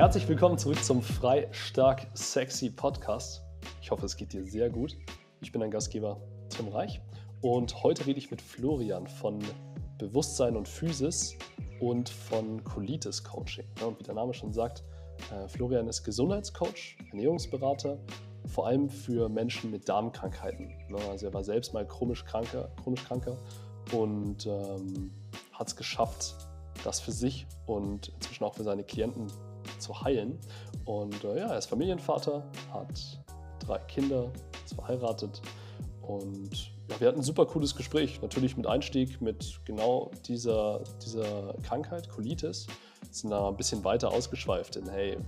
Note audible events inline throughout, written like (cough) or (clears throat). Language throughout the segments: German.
Herzlich willkommen zurück zum Frei, Stark, Sexy Podcast. Ich hoffe, es geht dir sehr gut. Ich bin dein Gastgeber Tim Reich und heute rede ich mit Florian von Bewusstsein und Physis und von Colitis Coaching. Ja, wie der Name schon sagt, äh, Florian ist Gesundheitscoach, Ernährungsberater, vor allem für Menschen mit Darmkrankheiten. Ne? Also er war selbst mal chronisch kranker, chronisch kranker und ähm, hat es geschafft, das für sich und inzwischen auch für seine Klienten zu heilen. Und äh, ja, er ist Familienvater, hat drei Kinder, ist verheiratet und ja, wir hatten ein super cooles Gespräch. Natürlich mit Einstieg mit genau dieser, dieser Krankheit, Colitis. Sind da ein bisschen weiter ausgeschweift in, hey,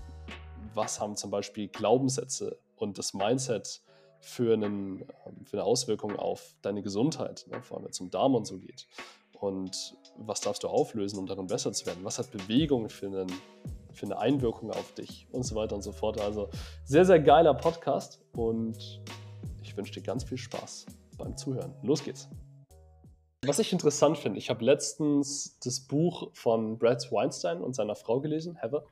was haben zum Beispiel Glaubenssätze und das Mindset für, einen, ähm, für eine Auswirkung auf deine Gesundheit, ne? vor allem wenn es um Darm und so geht. Und was darfst du auflösen, um darin besser zu werden? Was hat Bewegung für, einen, für eine Einwirkung auf dich und so weiter und so fort. Also sehr, sehr geiler Podcast und ich wünsche dir ganz viel Spaß beim Zuhören. Los geht's. Was ich interessant finde, ich habe letztens das Buch von Brad Weinstein und seiner Frau gelesen, Heather.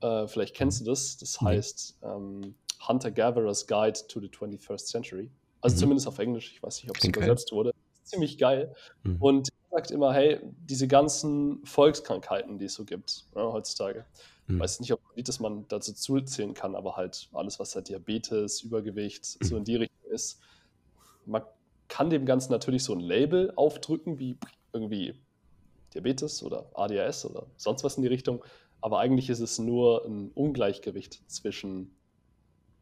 Äh, vielleicht kennst du das. Das heißt ähm, Hunter-Gatherer's Guide to the 21st Century. Also mhm. zumindest auf Englisch. Ich weiß nicht, ob es übersetzt geil. wurde. Ziemlich geil. Mhm. Und er sagt immer, hey, diese ganzen Volkskrankheiten, die es so gibt ja, heutzutage. Mhm. Weiß nicht, ob das man dazu zuzählen kann, aber halt alles, was halt Diabetes, Übergewicht, mhm. so in die Richtung ist. Man kann dem Ganzen natürlich so ein Label aufdrücken, wie irgendwie Diabetes oder ADHS oder sonst was in die Richtung. Aber eigentlich ist es nur ein Ungleichgewicht zwischen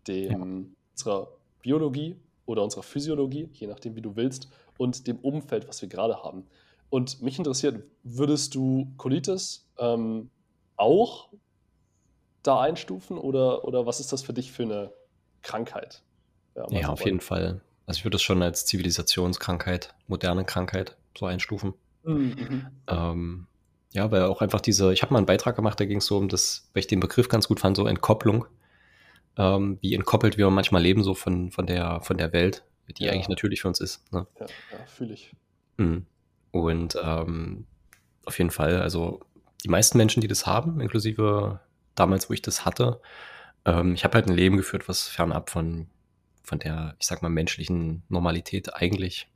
dem, ja. unserer Biologie oder unserer Physiologie, je nachdem, wie du willst, und dem Umfeld, was wir gerade haben. Und mich interessiert, würdest du Colitis ähm, auch da einstufen oder, oder was ist das für dich für eine Krankheit? Ja, ja auf jeden Fall. Also ich würde es schon als Zivilisationskrankheit, moderne Krankheit so einstufen. Mhm. Ähm, ja, weil auch einfach diese, ich habe mal einen Beitrag gemacht, da ging es so um das, weil ich den Begriff ganz gut fand, so Entkopplung. Ähm, wie entkoppelt wir manchmal leben, so von, von, der, von der Welt, die ja. eigentlich natürlich für uns ist. Ne? Ja, ja fühle ich. Mhm. Und ähm, auf jeden Fall, also die meisten Menschen, die das haben, inklusive damals, wo ich das hatte, ähm, ich habe halt ein Leben geführt, was fernab von, von der, ich sag mal, menschlichen Normalität eigentlich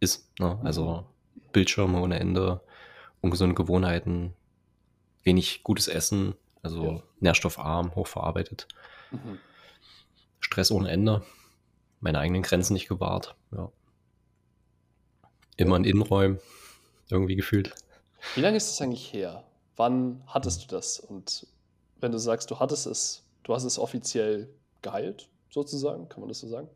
ist. Ne? Also mhm. Bildschirme ohne Ende, ungesunde Gewohnheiten, wenig gutes Essen, also ja. nährstoffarm, hochverarbeitet. Mhm. Stress ohne Ende, meine eigenen Grenzen nicht gewahrt. Ja. Immer in Innenräumen, irgendwie gefühlt. Wie lange ist das eigentlich her? Wann hattest du das? Und wenn du sagst, du hattest es, du hast es offiziell geheilt, sozusagen, kann man das so sagen?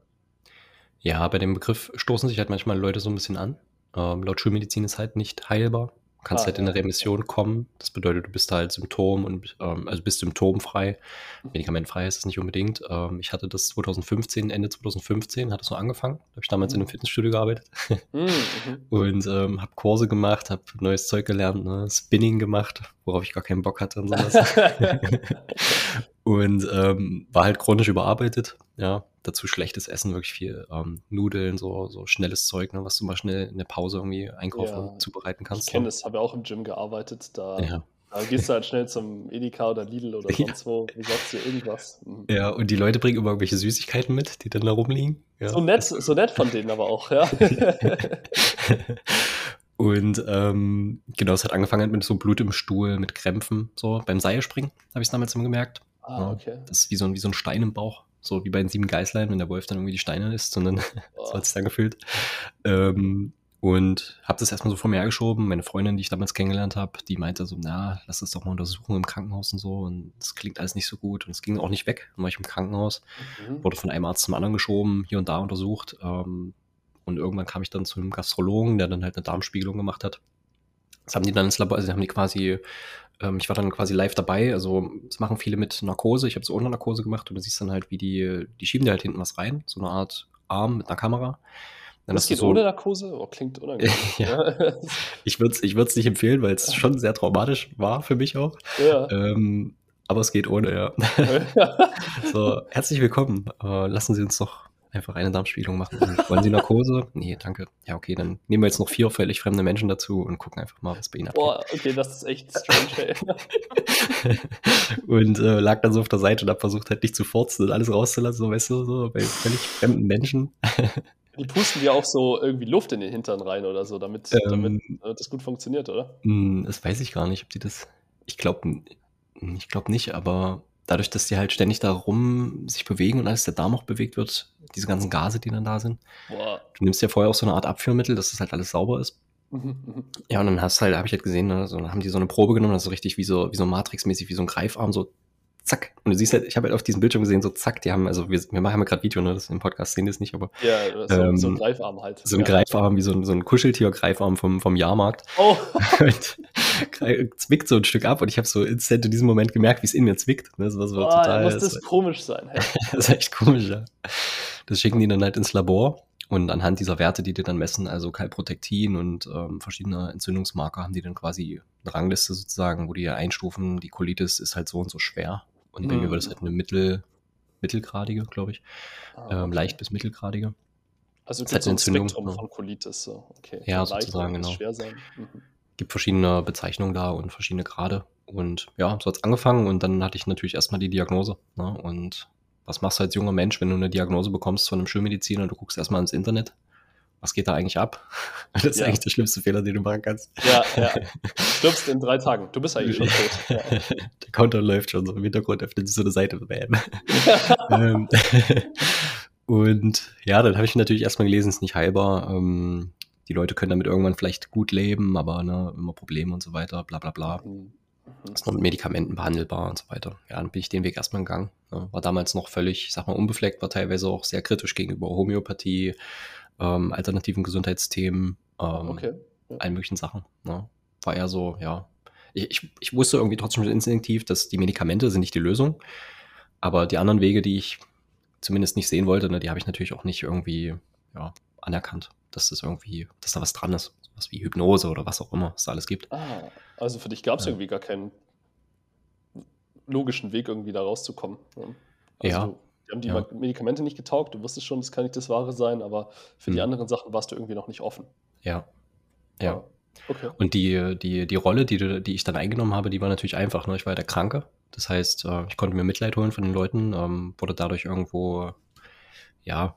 Ja, bei dem Begriff stoßen sich halt manchmal Leute so ein bisschen an. Ähm, laut Schulmedizin ist halt nicht heilbar. Du kannst ah, halt in eine Remission kommen. Das bedeutet, du bist halt Symptom und ähm, also bist symptomfrei. Mhm. Medikamentfrei ist es nicht unbedingt. Ähm, ich hatte das 2015, Ende 2015 hat es so angefangen. Da habe ich damals mhm. in einem Fitnessstudio gearbeitet mhm. (laughs) mhm. und ähm, habe Kurse gemacht, habe neues Zeug gelernt, ne? Spinning gemacht, worauf ich gar keinen Bock hatte und sowas. (laughs) (laughs) und ähm, war halt chronisch überarbeitet. Ja, dazu schlechtes Essen, wirklich viel ähm, Nudeln, so, so schnelles Zeug, ne, was du mal schnell in der Pause irgendwie einkaufen ja, und zubereiten kannst. Ich kenne das, habe ja auch im Gym gearbeitet, da, ja. da, gehst du halt schnell zum Edeka oder Lidl oder (laughs) sonst wo, besorgst dir irgendwas. Mhm. Ja, und die Leute bringen immer irgendwelche Süßigkeiten mit, die dann da rumliegen. Ja. So nett, so nett von denen aber auch, ja. (laughs) Und ähm, genau, es hat angefangen mit so Blut im Stuhl, mit Krämpfen, so beim Seilspringen, habe ich es damals immer gemerkt. Ah, okay. Das ist wie so, ein, wie so ein Stein im Bauch. So wie bei den sieben Geißlein, wenn der Wolf dann irgendwie die Steine isst, sondern so (laughs) hat es dann gefühlt. Ähm, und habe das erstmal so vor mir hergeschoben. Meine Freundin, die ich damals kennengelernt habe, die meinte so, na, lass das doch mal untersuchen im Krankenhaus und so. Und es klingt alles nicht so gut. Und es ging auch nicht weg. Dann war ich im Krankenhaus, mhm. wurde von einem Arzt zum anderen geschoben, hier und da untersucht. Ähm, und irgendwann kam ich dann zu einem Gastrologen, der dann halt eine Darmspiegelung gemacht hat. Das haben die dann ins Labor, also haben die quasi ähm, ich war dann quasi live dabei. Also, das machen viele mit Narkose. Ich habe es ohne Narkose gemacht und du siehst dann halt, wie die, die schieben da halt hinten was rein. So eine Art Arm mit einer Kamera. Dann das geht so, ohne Narkose? Oh, klingt unangenehm. (laughs) ja. Ich würde es ich nicht empfehlen, weil es schon sehr traumatisch war für mich auch. Ja. Ähm, aber es geht ohne, ja. (laughs) (laughs) so, herzlich willkommen. Äh, lassen Sie uns doch Einfach eine Darmspiegelung machen. wollen Sie Narkose? (laughs) Nee, danke. Ja, okay, dann nehmen wir jetzt noch vier völlig fremde Menschen dazu und gucken einfach mal, was bei ihnen abgeht. Boah, okay, das ist echt strange, ey. (laughs) und äh, lag dann so auf der Seite und hab versucht halt nicht zu forzen und alles rauszulassen, so weißt du, so bei völlig fremden Menschen. (laughs) Die pusten dir auch so irgendwie Luft in den Hintern rein oder so, damit, ähm, damit äh, das gut funktioniert, oder? Hm, das weiß ich gar nicht, ob die das. Ich glaube ich glaub nicht, aber dadurch, dass die halt ständig da rum sich bewegen und als der Darm auch bewegt wird, diese ganzen Gase, die dann da sind. Boah. Du nimmst ja vorher auch so eine Art Abführmittel, dass das halt alles sauber ist. Mhm, (laughs) ja, und dann hast halt, habe ich halt gesehen, ne, so, dann haben die so eine Probe genommen, das ist so richtig wie so, wie so Matrix-mäßig, wie so ein Greifarm, so zack. Und du siehst halt, ich habe halt auf diesem Bildschirm gesehen, so zack, die haben, also wir, wir machen ja gerade Video, ne, das im Podcast sehen das nicht, aber. Ja, so, ähm, so ein Greifarm halt. So ein ja. Greifarm, wie so ein, so ein Kuscheltier-Greifarm vom, vom Jahrmarkt. Oh. (laughs) und zwickt so ein Stück ab und ich habe so instant in diesem Moment gemerkt, wie es in mir zwickt. Ne? Das war so oh, total. Muss das, das komisch sein. Hey. (laughs) das ist echt komisch, ja. Das schicken die dann halt ins Labor. Und anhand dieser Werte, die die dann messen, also Kalprotektin und ähm, verschiedene Entzündungsmarker, haben die dann quasi eine Rangliste sozusagen, wo die einstufen, die Colitis ist halt so und so schwer. Und bei mhm. mir war das halt eine mittel, mittelgradige, glaube ich. Ah, ähm, okay. ähm, leicht bis mittelgradige. Also es gibt halt so ein Spektrum ja. von Colitis. So. Okay. Ja, sozusagen, genau. Schwer sein. Mhm. gibt verschiedene Bezeichnungen da und verschiedene Grade. Und ja, so hat es angefangen und dann hatte ich natürlich erstmal die Diagnose. Ne? Und was machst du als junger Mensch, wenn du eine Diagnose bekommst von einem Schulmediziner? Du guckst erstmal ins Internet was geht da eigentlich ab? (laughs) Das ist ja. eigentlich der schlimmste Fehler, den du machen kannst. Ja, ja. Du (laughs) stirbst in drei Tagen. Du bist eigentlich schon (laughs) tot. Ja. Der Counter läuft schon so im Hintergrund, öffnet sich so eine Seite. ähm, und ja, dann habe ich natürlich erstmal gelesen, es ist nicht heilbar. Ähm, die Leute können damit irgendwann vielleicht gut leben, aber ne, immer Probleme und so weiter, bla bla bla. Mhm. Ist noch mit Medikamenten behandelbar und so weiter. Ja, dann bin ich den Weg erstmal gegangen. Ne. War damals noch völlig, ich sag mal, unbefleckt, war teilweise auch sehr kritisch gegenüber Homöopathie, ähm, alternativen Gesundheitsthemen, ähm, okay. ja. allen möglichen Sachen. Ne? War eher so, ja. Ich, ich, ich wusste irgendwie trotzdem instinktiv, dass die Medikamente sind nicht die Lösung, aber die anderen Wege, die ich zumindest nicht sehen wollte, ne, die habe ich natürlich auch nicht irgendwie ja, anerkannt, dass das irgendwie, dass da was dran ist. Was wie Hypnose oder was auch immer es da alles gibt. Ah, also für dich gab es ja. irgendwie gar keinen logischen Weg, irgendwie da rauszukommen. Ne? Also ja. Die haben die ja. Medikamente nicht getaugt, du wusstest schon, das kann nicht das Wahre sein, aber für hm. die anderen Sachen warst du irgendwie noch nicht offen. Ja. Ja. Okay. Und die, die, die Rolle, die, die ich dann eingenommen habe, die war natürlich einfach. Ne? Ich war der Kranke. Das heißt, äh, ich konnte mir Mitleid holen von den Leuten, ähm, wurde dadurch irgendwo, ja,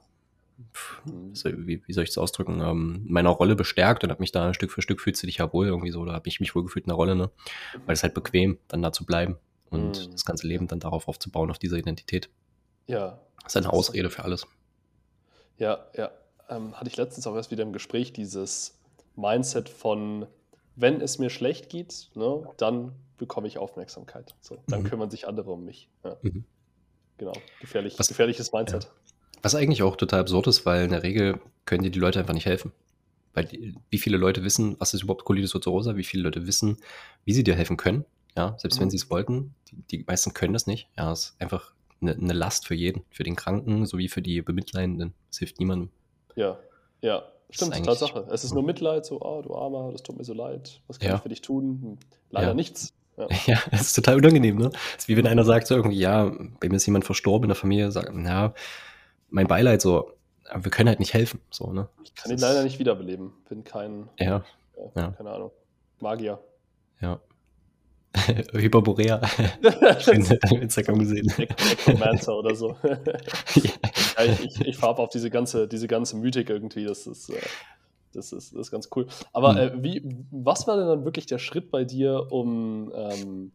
wie, wie soll ich es ausdrücken, ähm, meiner Rolle bestärkt und habe mich da Stück für Stück fühlst du dich ja wohl irgendwie so, oder habe ich mich wohl gefühlt in der Rolle, ne? Weil es halt bequem, dann da zu bleiben und mhm. das ganze Leben dann darauf aufzubauen, auf dieser Identität. Ja. Das ist eine Ausrede für alles. Ja, ja. Ähm, hatte ich letztens auch erst wieder im Gespräch dieses Mindset von, wenn es mir schlecht geht, ne, dann bekomme ich Aufmerksamkeit. So, dann mhm. kümmern sich andere um mich. Ja. Mhm. Genau, Gefährlich, was, gefährliches Mindset. Ja. Was eigentlich auch total absurd ist, weil in der Regel können dir die Leute einfach nicht helfen. Weil die, wie viele Leute wissen, was ist überhaupt Colitis ulcerosa, wie viele Leute wissen, wie sie dir helfen können. Ja, selbst mhm. wenn sie es wollten, die, die meisten können das nicht. Ja, es ist einfach eine, eine Last für jeden, für den Kranken sowie für die Bemitleidenden. Es hilft niemandem. Ja, ja, stimmt, Tatsache. Es ist nur Mitleid, so, oh, du Armer, das tut mir so leid, was kann ja. ich für dich tun? Hm, leider ja. nichts. Ja. (laughs) ja, es ist total unangenehm, ne? Es ist wie wenn einer sagt so irgendwie, ja, bei mir ist jemand verstorben in der Familie, sagt, ja, mein Beileid so, aber wir können halt nicht helfen, so, ne? Ich kann ihn leider nicht wiederbeleben, bin kein, ja. ja. keine Ahnung, Magier. Ja, Hyperborea. ich habe Instagram gesehen. Necromancer oder so. (laughs) ja. ich, ich, ich fahre auf diese ganze, diese ganze Mythik irgendwie. Das ist, äh, das ist, das ist ganz cool. Aber hm. äh, wie, was war denn dann wirklich der Schritt bei dir, um ähm,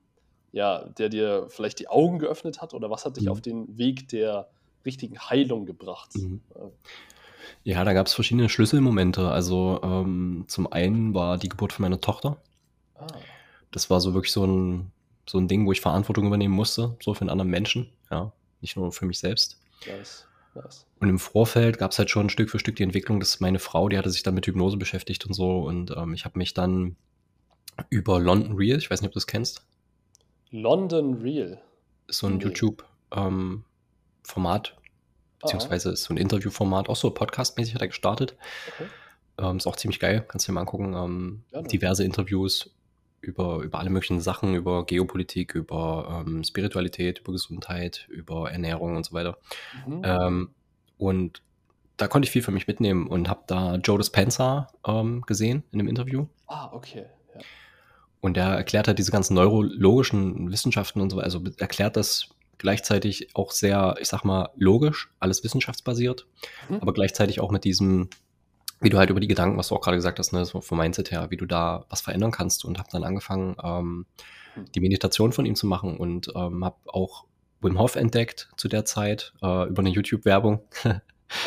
ja, der dir vielleicht die Augen geöffnet hat? Oder was hat dich mhm. auf den Weg der richtigen Heilung gebracht? Mhm. Ja, da gab es verschiedene Schlüsselmomente. Also ähm, zum einen war die Geburt von meiner Tochter. Ah das war so wirklich so ein, so ein Ding, wo ich Verantwortung übernehmen musste, so für einen anderen Menschen, ja, nicht nur für mich selbst. Yes. Yes. Und im Vorfeld gab es halt schon Stück für Stück die Entwicklung, dass meine Frau, die hatte sich dann mit Hypnose beschäftigt und so. Und ähm, ich habe mich dann über London Real, ich weiß nicht, ob du das kennst. London Real? Ist so ein nee. YouTube-Format, ähm, beziehungsweise ist so ein Interviewformat, auch so podcastmäßig hat er gestartet. Okay. Ähm, ist auch ziemlich geil, kannst du dir mal angucken. Ähm, diverse Interviews über, über alle möglichen Sachen, über Geopolitik, über ähm, Spiritualität, über Gesundheit, über Ernährung und so weiter. Mhm. Ähm, und da konnte ich viel für mich mitnehmen und habe da Joe Dispenza ähm, gesehen in einem Interview. Ah, okay. Ja. Und der erklärt halt diese ganzen neurologischen Wissenschaften und so, also erklärt das gleichzeitig auch sehr, ich sag mal, logisch, alles wissenschaftsbasiert, mhm. aber gleichzeitig auch mit diesem, wie du halt über die Gedanken, was du auch gerade gesagt hast, ne, so vom Mindset her, wie du da was verändern kannst und habe dann angefangen, ähm, mhm. die Meditation von ihm zu machen und ähm, habe auch Wim Hof entdeckt zu der Zeit äh, über eine YouTube-Werbung.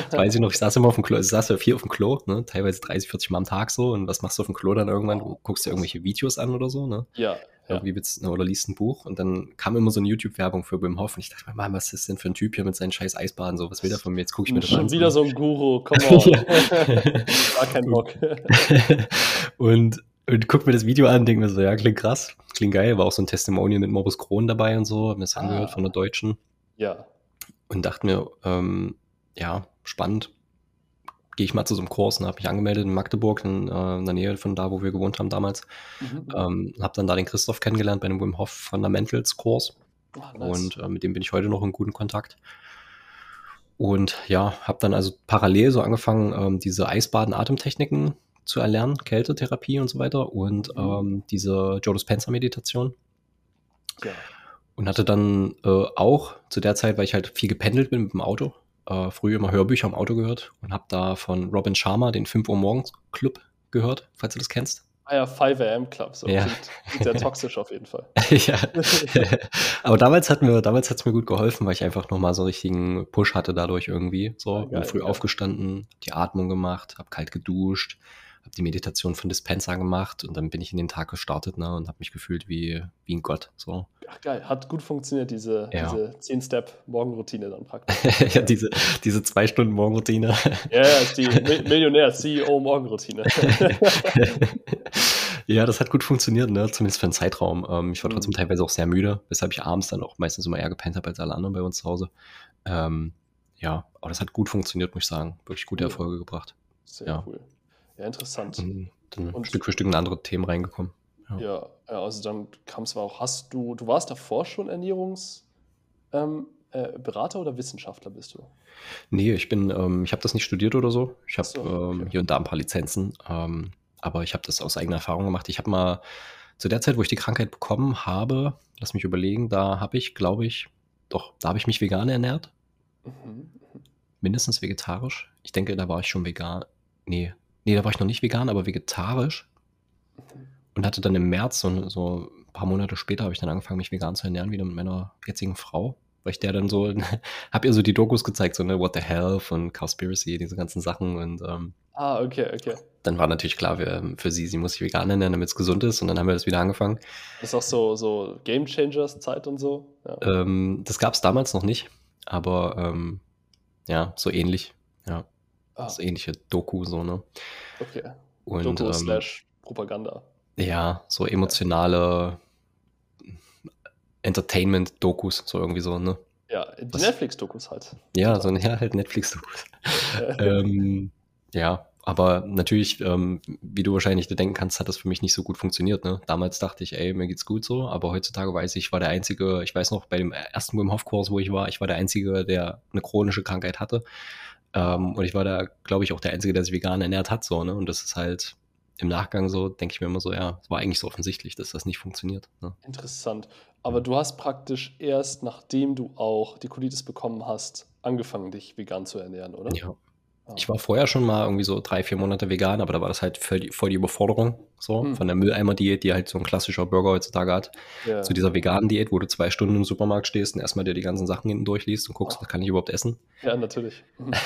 Das weiß ich noch, ich saß immer auf dem Klo, ich saß ja viel auf dem Klo, ne? teilweise 30, 40 Mal am Tag so. Und was machst du auf dem Klo dann irgendwann? Du guckst dir irgendwelche Videos an oder so, ne? Ja. Irgendwie willst, ne, oder liest ein Buch und dann kam immer so eine YouTube-Werbung für Wim Hof und ich dachte mir, Mann, was ist denn für ein Typ hier mit seinen scheiß Eisbaden? So, was will der von mir? Jetzt gucke ich mir das Schon an. Schon wieder so ein Guru, komm (laughs) on. War (laughs) kein Bock. (laughs) und, und guck mir das Video an denke mir so, ja, klingt krass, klingt geil, war auch so ein Testimonial mit Morbus Crohn dabei und so, hab mir das ah. angehört von der Deutschen. Ja. Und dachte mir, ähm, ja, spannend. Gehe ich mal zu so einem Kurs und habe mich angemeldet in Magdeburg, in, äh, in, der Nähe von da, wo wir gewohnt haben damals. Mhm. Ähm, habe dann da den Christoph kennengelernt bei einem Wim Hof Fundamentals Kurs. Oh, nice. Und äh, mit dem bin ich heute noch in guten Kontakt. Und ja, habe dann also parallel so angefangen, ähm, diese Eisbaden-Atemtechniken zu erlernen, Kältetherapie und so weiter und mhm. ähm, diese Joe Dispenza-Meditation. Ja. Und hatte dann äh, auch zu der Zeit, weil ich halt viel gependelt bin mit dem Auto, äh, früher immer Hörbücher im Auto gehört und habe da von Robin Sharma den 5 Uhr morgens Club gehört, falls du das kennst. Ah ja, 5 AM Club, so ja. klingt, klingt sehr toxisch auf jeden Fall. (laughs) ja. (laughs) Aber damals hat mir, damals hat es mir gut geholfen, weil ich einfach nochmal so einen richtigen Push hatte dadurch irgendwie. So, ja, geil, bin früh ja. aufgestanden, die Atmung gemacht, habe kalt geduscht, habe die Meditation von Dispenser gemacht und dann bin ich in den Tag gestartet ne, und habe mich gefühlt wie, wie ein Gott. So. Ach geil, hat gut funktioniert, diese, ja. diese 10-Step-Morgenroutine dann praktisch. (laughs) ja, diese, diese zwei Stunden Morgenroutine. ja, die Millionär-CEO-Morgenroutine. (laughs) ja, das hat gut funktioniert, ne? zumindest für einen Zeitraum. Ähm, ich war trotzdem mhm. teilweise auch sehr müde, weshalb ich abends dann auch meistens immer eher gepennt habe als alle anderen bei uns zu Hause. Ähm, ja, aber das hat gut funktioniert, muss ich sagen. Wirklich gute Erfolge gebracht. Sehr ja. cool. Ja, interessant. Und dann und Stück für Stück in andere Themen reingekommen. Ja, ja also dann kam es auch, hast du, du warst davor schon Ernährungsberater ähm, äh, oder Wissenschaftler bist du? Nee, ich bin, ähm, ich habe das nicht studiert oder so. Ich habe so, okay. ähm, hier und da ein paar Lizenzen, ähm, aber ich habe das aus eigener Erfahrung gemacht. Ich habe mal zu der Zeit, wo ich die Krankheit bekommen habe, lass mich überlegen, da habe ich, glaube ich, doch, da habe ich mich vegan ernährt. Mhm, mhm. Mindestens vegetarisch. Ich denke, da war ich schon vegan. Nee, nee, da war ich noch nicht vegan, aber vegetarisch. Und hatte dann im März, so, so ein paar Monate später, habe ich dann angefangen, mich vegan zu ernähren, wieder mit meiner jetzigen Frau. Weil ich der dann so, (laughs) habe ihr so die Dokus gezeigt, so, ne, What the Health und Cowspiracy, diese ganzen Sachen. Und ähm, ah, okay, okay. Dann war natürlich klar für, für sie, sie muss sich vegan ernähren, damit es gesund ist. Und dann haben wir das wieder angefangen. ist auch so, so Game Changers Zeit und so. Ja. Ähm, das gab es damals noch nicht, aber ähm, ja, so ähnlich. Ja. Ah. So ähnliche Doku, so, ne? Okay. Und, Doku ähm, slash Propaganda. Ja, so emotionale Entertainment-Dokus, so irgendwie so, ne? Ja, die Netflix-Dokus halt. Ja, so ja, halt Netflix-Dokus. (laughs) ähm, ja, aber natürlich, ähm, wie du wahrscheinlich denken kannst, hat das für mich nicht so gut funktioniert. Ne? Damals dachte ich, ey, mir geht's gut so, aber heutzutage weiß ich, ich war der Einzige, ich weiß noch, bei dem ersten Wim Hof-Kurs, wo ich war, ich war der Einzige, der eine chronische Krankheit hatte. Ähm, und ich war da, glaube ich, auch der Einzige, der sich vegan ernährt hat, so, ne? Und das ist halt, im Nachgang so denke ich mir immer so, ja, es war eigentlich so offensichtlich, dass das nicht funktioniert. Ne? Interessant. Aber du hast praktisch erst, nachdem du auch die Colitis bekommen hast, angefangen, dich vegan zu ernähren, oder? Ja. Ich war vorher schon mal irgendwie so drei, vier Monate vegan, aber da war das halt voll die, voll die Überforderung so hm. von der Mülleimer-Diät, die halt so ein klassischer Burger heutzutage hat, ja. zu dieser veganen Diät, wo du zwei Stunden im Supermarkt stehst und erstmal dir die ganzen Sachen hinten durchliest und guckst, oh. kann ich überhaupt essen? Ja, natürlich. Mhm. (laughs)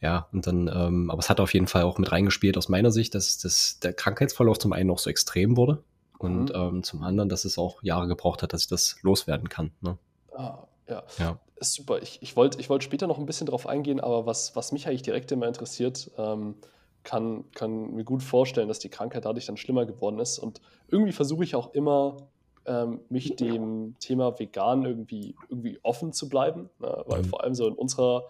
Ja, und dann, ähm, aber es hat auf jeden Fall auch mit reingespielt aus meiner Sicht, dass, dass der Krankheitsverlauf zum einen noch so extrem wurde und mhm. ähm, zum anderen, dass es auch Jahre gebraucht hat, dass ich das loswerden kann. Ne? Ah, ja. ja. Ist super. Ich, ich wollte ich wollt später noch ein bisschen drauf eingehen, aber was, was mich eigentlich direkt immer interessiert, ähm, kann, kann mir gut vorstellen, dass die Krankheit dadurch dann schlimmer geworden ist. Und irgendwie versuche ich auch immer, ähm, mich dem Thema vegan irgendwie, irgendwie offen zu bleiben, ne? weil mhm. vor allem so in unserer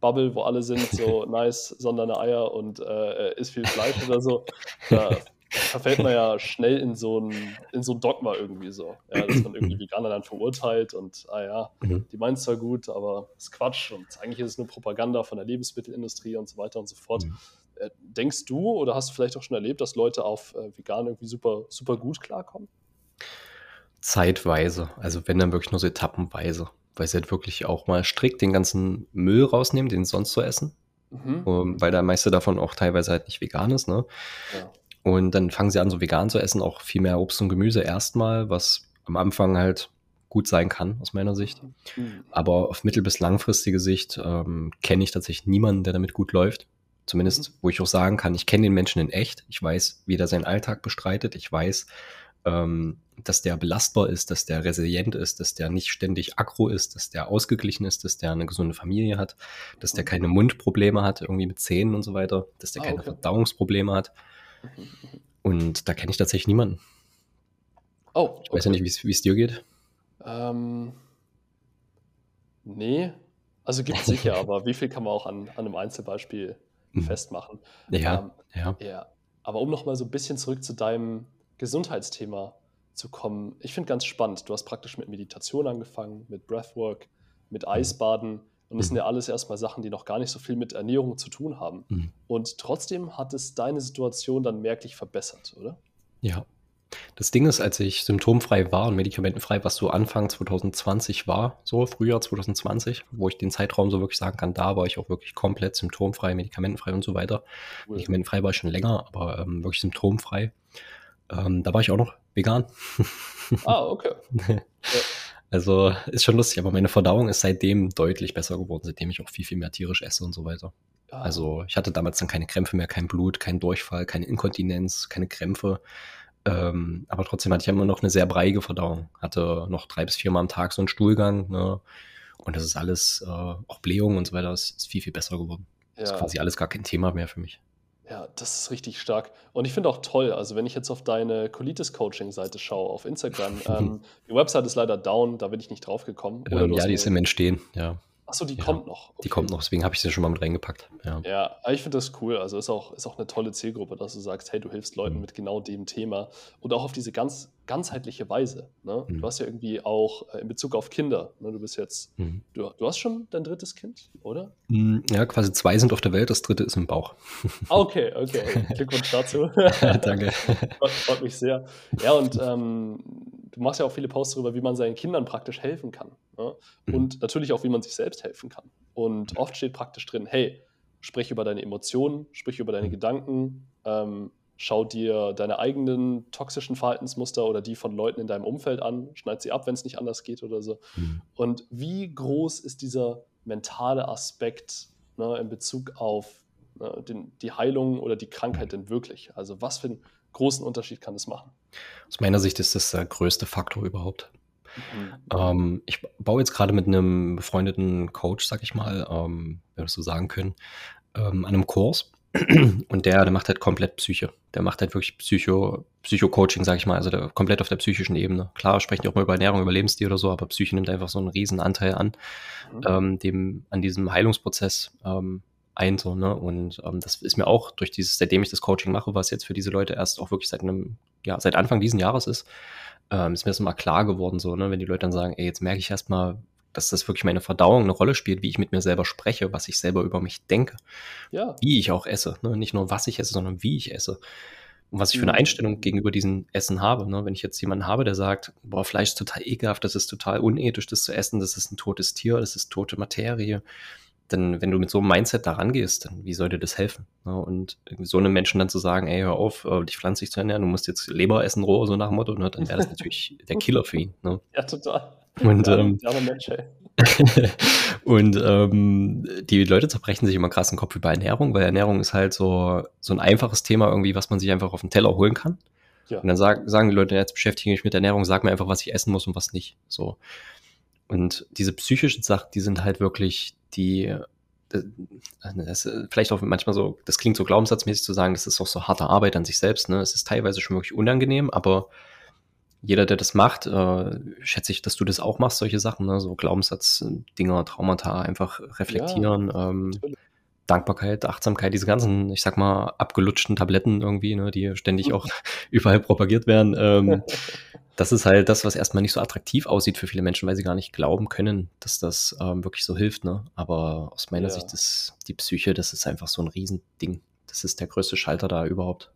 Bubble, wo alle sind so (laughs) nice, sondern Eier und äh, isst viel Fleisch oder so. (laughs) Da verfällt man ja schnell in so ein, in so ein Dogma irgendwie so. Ja, dass man irgendwie Veganer dann verurteilt und, ah ja, mhm. die meinen es zwar gut, aber es ist Quatsch und eigentlich ist es nur Propaganda von der Lebensmittelindustrie und so weiter und so fort. Mhm. Äh, denkst du oder hast du vielleicht auch schon erlebt, dass Leute auf äh, vegan irgendwie super, super gut klarkommen? Zeitweise, also wenn dann wirklich nur so etappenweise, weil sie halt wirklich auch mal strikt den ganzen Müll rausnehmen, den sonst so essen. Mhm. Ähm, weil der meiste davon auch teilweise halt nicht vegan ist, ne? Ja. Und dann fangen sie an, so vegan zu essen, auch viel mehr Obst und Gemüse erstmal, was am Anfang halt gut sein kann, aus meiner Sicht. Mhm. Aber auf mittel- bis langfristige Sicht ähm, kenne ich tatsächlich niemanden, der damit gut läuft. Zumindest, mhm. wo ich auch sagen kann, ich kenne den Menschen in echt. Ich weiß, wie der seinen Alltag bestreitet. Ich weiß, ähm, dass der belastbar ist, dass der resilient ist, dass der nicht ständig aggro ist, dass der ausgeglichen ist, dass der eine gesunde Familie hat, dass der mhm. keine Mundprobleme hat, irgendwie mit Zähnen und so weiter, dass der ah, keine okay. Verdauungsprobleme hat. Und da kenne ich tatsächlich niemanden. Oh. Ich weiß ja nicht, wie es dir geht. Ähm, nee. Also gibt es (laughs) sicher, aber wie viel kann man auch an, an einem Einzelbeispiel mhm. festmachen? Ja, ähm, ja. ja. Aber um nochmal so ein bisschen zurück zu deinem Gesundheitsthema zu kommen, ich finde ganz spannend. Du hast praktisch mit Meditation angefangen, mit Breathwork, mit mhm. Und das sind mhm. ja alles erstmal Sachen, die noch gar nicht so viel mit Ernährung zu tun haben. Mhm. Und trotzdem hat es deine Situation dann merklich verbessert, oder? Ja. Das Ding ist, als ich symptomfrei war und medikamentenfrei, was so Anfang 2020 war, so Frühjahr 2020, wo ich den Zeitraum so wirklich sagen kann, da war ich auch wirklich komplett symptomfrei, medikamentenfrei und so weiter. Cool. Medikamentenfrei war ich schon länger, aber ähm, wirklich symptomfrei. Ähm, da war ich auch noch vegan. Ah, okay. (laughs) ja. Also ist schon lustig, aber meine Verdauung ist seitdem deutlich besser geworden, seitdem ich auch viel, viel mehr tierisch esse und so weiter. Also ich hatte damals dann keine Krämpfe mehr, kein Blut, kein Durchfall, keine Inkontinenz, keine Krämpfe. Ähm, aber trotzdem hatte ich immer noch eine sehr breiige Verdauung. Hatte noch drei bis viermal am Tag so einen Stuhlgang. Ne? Und das ist alles, äh, auch Blähung und so weiter, ist, ist viel, viel besser geworden. Ja. Das ist quasi alles gar kein Thema mehr für mich. Ja, das ist richtig stark. Und ich finde auch toll, also wenn ich jetzt auf deine Colitis-Coaching-Seite schaue, auf Instagram, (laughs) ähm, die Website ist leider down, da bin ich nicht drauf gekommen. Ähm, ja, die ist im Entstehen, ja. Achso, die ja, kommt noch. Okay. Die kommt noch, deswegen habe ich sie schon mal mit reingepackt. Ja, ja ich finde das cool. Also ist auch, ist auch eine tolle Zielgruppe, dass du sagst, hey, du hilfst Leuten mhm. mit genau dem Thema und auch auf diese ganz ganzheitliche Weise. Ne? Mhm. Du hast ja irgendwie auch äh, in Bezug auf Kinder, ne? du bist jetzt, mhm. du, du hast schon dein drittes Kind, oder? Mhm, ja, quasi zwei sind auf der Welt, das dritte ist im Bauch. Okay, okay. (laughs) Glückwunsch dazu. (laughs) Danke. Freut, freut mich sehr. Ja, und ähm, du machst ja auch viele Posts darüber, wie man seinen Kindern praktisch helfen kann. Ne? Mhm. Und natürlich auch, wie man sich selbst helfen kann. Und oft steht praktisch drin, hey, sprich über deine Emotionen, sprich über deine mhm. Gedanken, ähm, schau dir deine eigenen toxischen Verhaltensmuster oder die von Leuten in deinem Umfeld an, schneid sie ab, wenn es nicht anders geht oder so. Mhm. Und wie groß ist dieser mentale Aspekt ne, in Bezug auf ne, den, die Heilung oder die Krankheit denn wirklich? Also was für einen großen Unterschied kann das machen? Aus meiner Sicht ist das der größte Faktor überhaupt. Mhm. Ähm, ich baue jetzt gerade mit einem befreundeten Coach, sag ich mal, ähm, wenn wir das so sagen können, ähm, an einem Kurs. (clears throat) Und der, der macht halt komplett Psyche. Der macht halt wirklich Psycho, Psycho-Coaching, sag ich mal, also der, komplett auf der psychischen Ebene. Klar sprechen die auch mal über Ernährung, über Lebensstil oder so, aber Psyche nimmt einfach so einen riesen Anteil an, mhm. ähm, dem, an diesem Heilungsprozess ähm, ein, so, ne? Und ähm, das ist mir auch durch dieses, seitdem ich das Coaching mache, was jetzt für diese Leute erst auch wirklich seit einem, ja, seit Anfang diesen Jahres ist, ähm, ist mir das mal klar geworden, so, ne, wenn die Leute dann sagen, ey, jetzt merke ich erstmal, dass das wirklich meine Verdauung eine Rolle spielt, wie ich mit mir selber spreche, was ich selber über mich denke, ja. wie ich auch esse, ne? nicht nur was ich esse, sondern wie ich esse. Und was ich für eine mhm. Einstellung gegenüber diesem Essen habe. Ne? Wenn ich jetzt jemanden habe, der sagt, boah, Fleisch ist total ekelhaft, das ist total unethisch, das zu essen, das ist ein totes Tier, das ist tote Materie, dann, wenn du mit so einem Mindset da rangehst, dann wie soll dir das helfen? Ne? Und so einem Menschen dann zu sagen, ey, hör auf, äh, dich pflanzlich zu ernähren, du musst jetzt Leber essen, roh, so nach dem Motto, ne? dann wäre das natürlich (laughs) der Killer für ihn. Ne? Ja, total. Und, ja, ähm, Mensch, (laughs) und ähm, die Leute zerbrechen sich immer krass den Kopf über Ernährung, weil Ernährung ist halt so, so ein einfaches Thema irgendwie, was man sich einfach auf den Teller holen kann. Ja. Und dann sag, sagen die Leute, jetzt beschäftige ich mich mit Ernährung, sag mir einfach, was ich essen muss und was nicht. So. Und diese psychischen Sachen, die sind halt wirklich die, das, das, vielleicht auch manchmal so, das klingt so glaubenssatzmäßig zu sagen, das ist auch so harte Arbeit an sich selbst. Ne? Es ist teilweise schon wirklich unangenehm, aber jeder, der das macht, äh, schätze ich, dass du das auch machst, solche Sachen, ne? so Glaubenssatz, Dinger, Traumata, einfach reflektieren. Ja, ähm, Dankbarkeit, Achtsamkeit, diese ganzen, ich sag mal, abgelutschten Tabletten irgendwie, ne, die ständig auch (laughs) überall propagiert werden. Ähm, (laughs) das ist halt das, was erstmal nicht so attraktiv aussieht für viele Menschen, weil sie gar nicht glauben können, dass das ähm, wirklich so hilft. Ne? Aber aus meiner ja. Sicht ist die Psyche, das ist einfach so ein Riesending. Das ist der größte Schalter da überhaupt.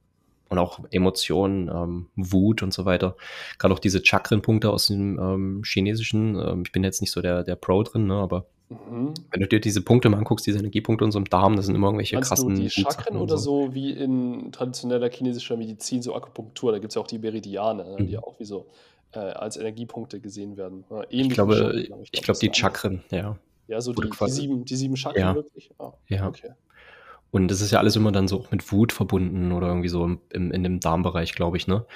Und auch Emotionen, ähm, Wut und so weiter. Gerade auch diese Chakrenpunkte aus dem ähm, Chinesischen. Ähm, ich bin jetzt nicht so der, der Pro drin, ne, aber Mhm. Wenn du dir diese Punkte mal anguckst, diese Energiepunkte in unserem Darm, das sind immer irgendwelche Meinst krassen. Du die Chakren oder so. so. wie in traditioneller chinesischer Medizin, so Akupunktur, da gibt es ja auch die Meridiane, ne, mhm. die ja auch wie so äh, als Energiepunkte gesehen werden. Ähnlich ich glaube, Chakren, ich, ich glaube, die Chakren, ja. Ja, so die, die, sieben, die sieben Chakren ja. wirklich. Ah, ja. Okay. Und das ist ja alles immer dann so auch mit Wut verbunden oder irgendwie so im, im in dem Darmbereich, glaube ich, ne?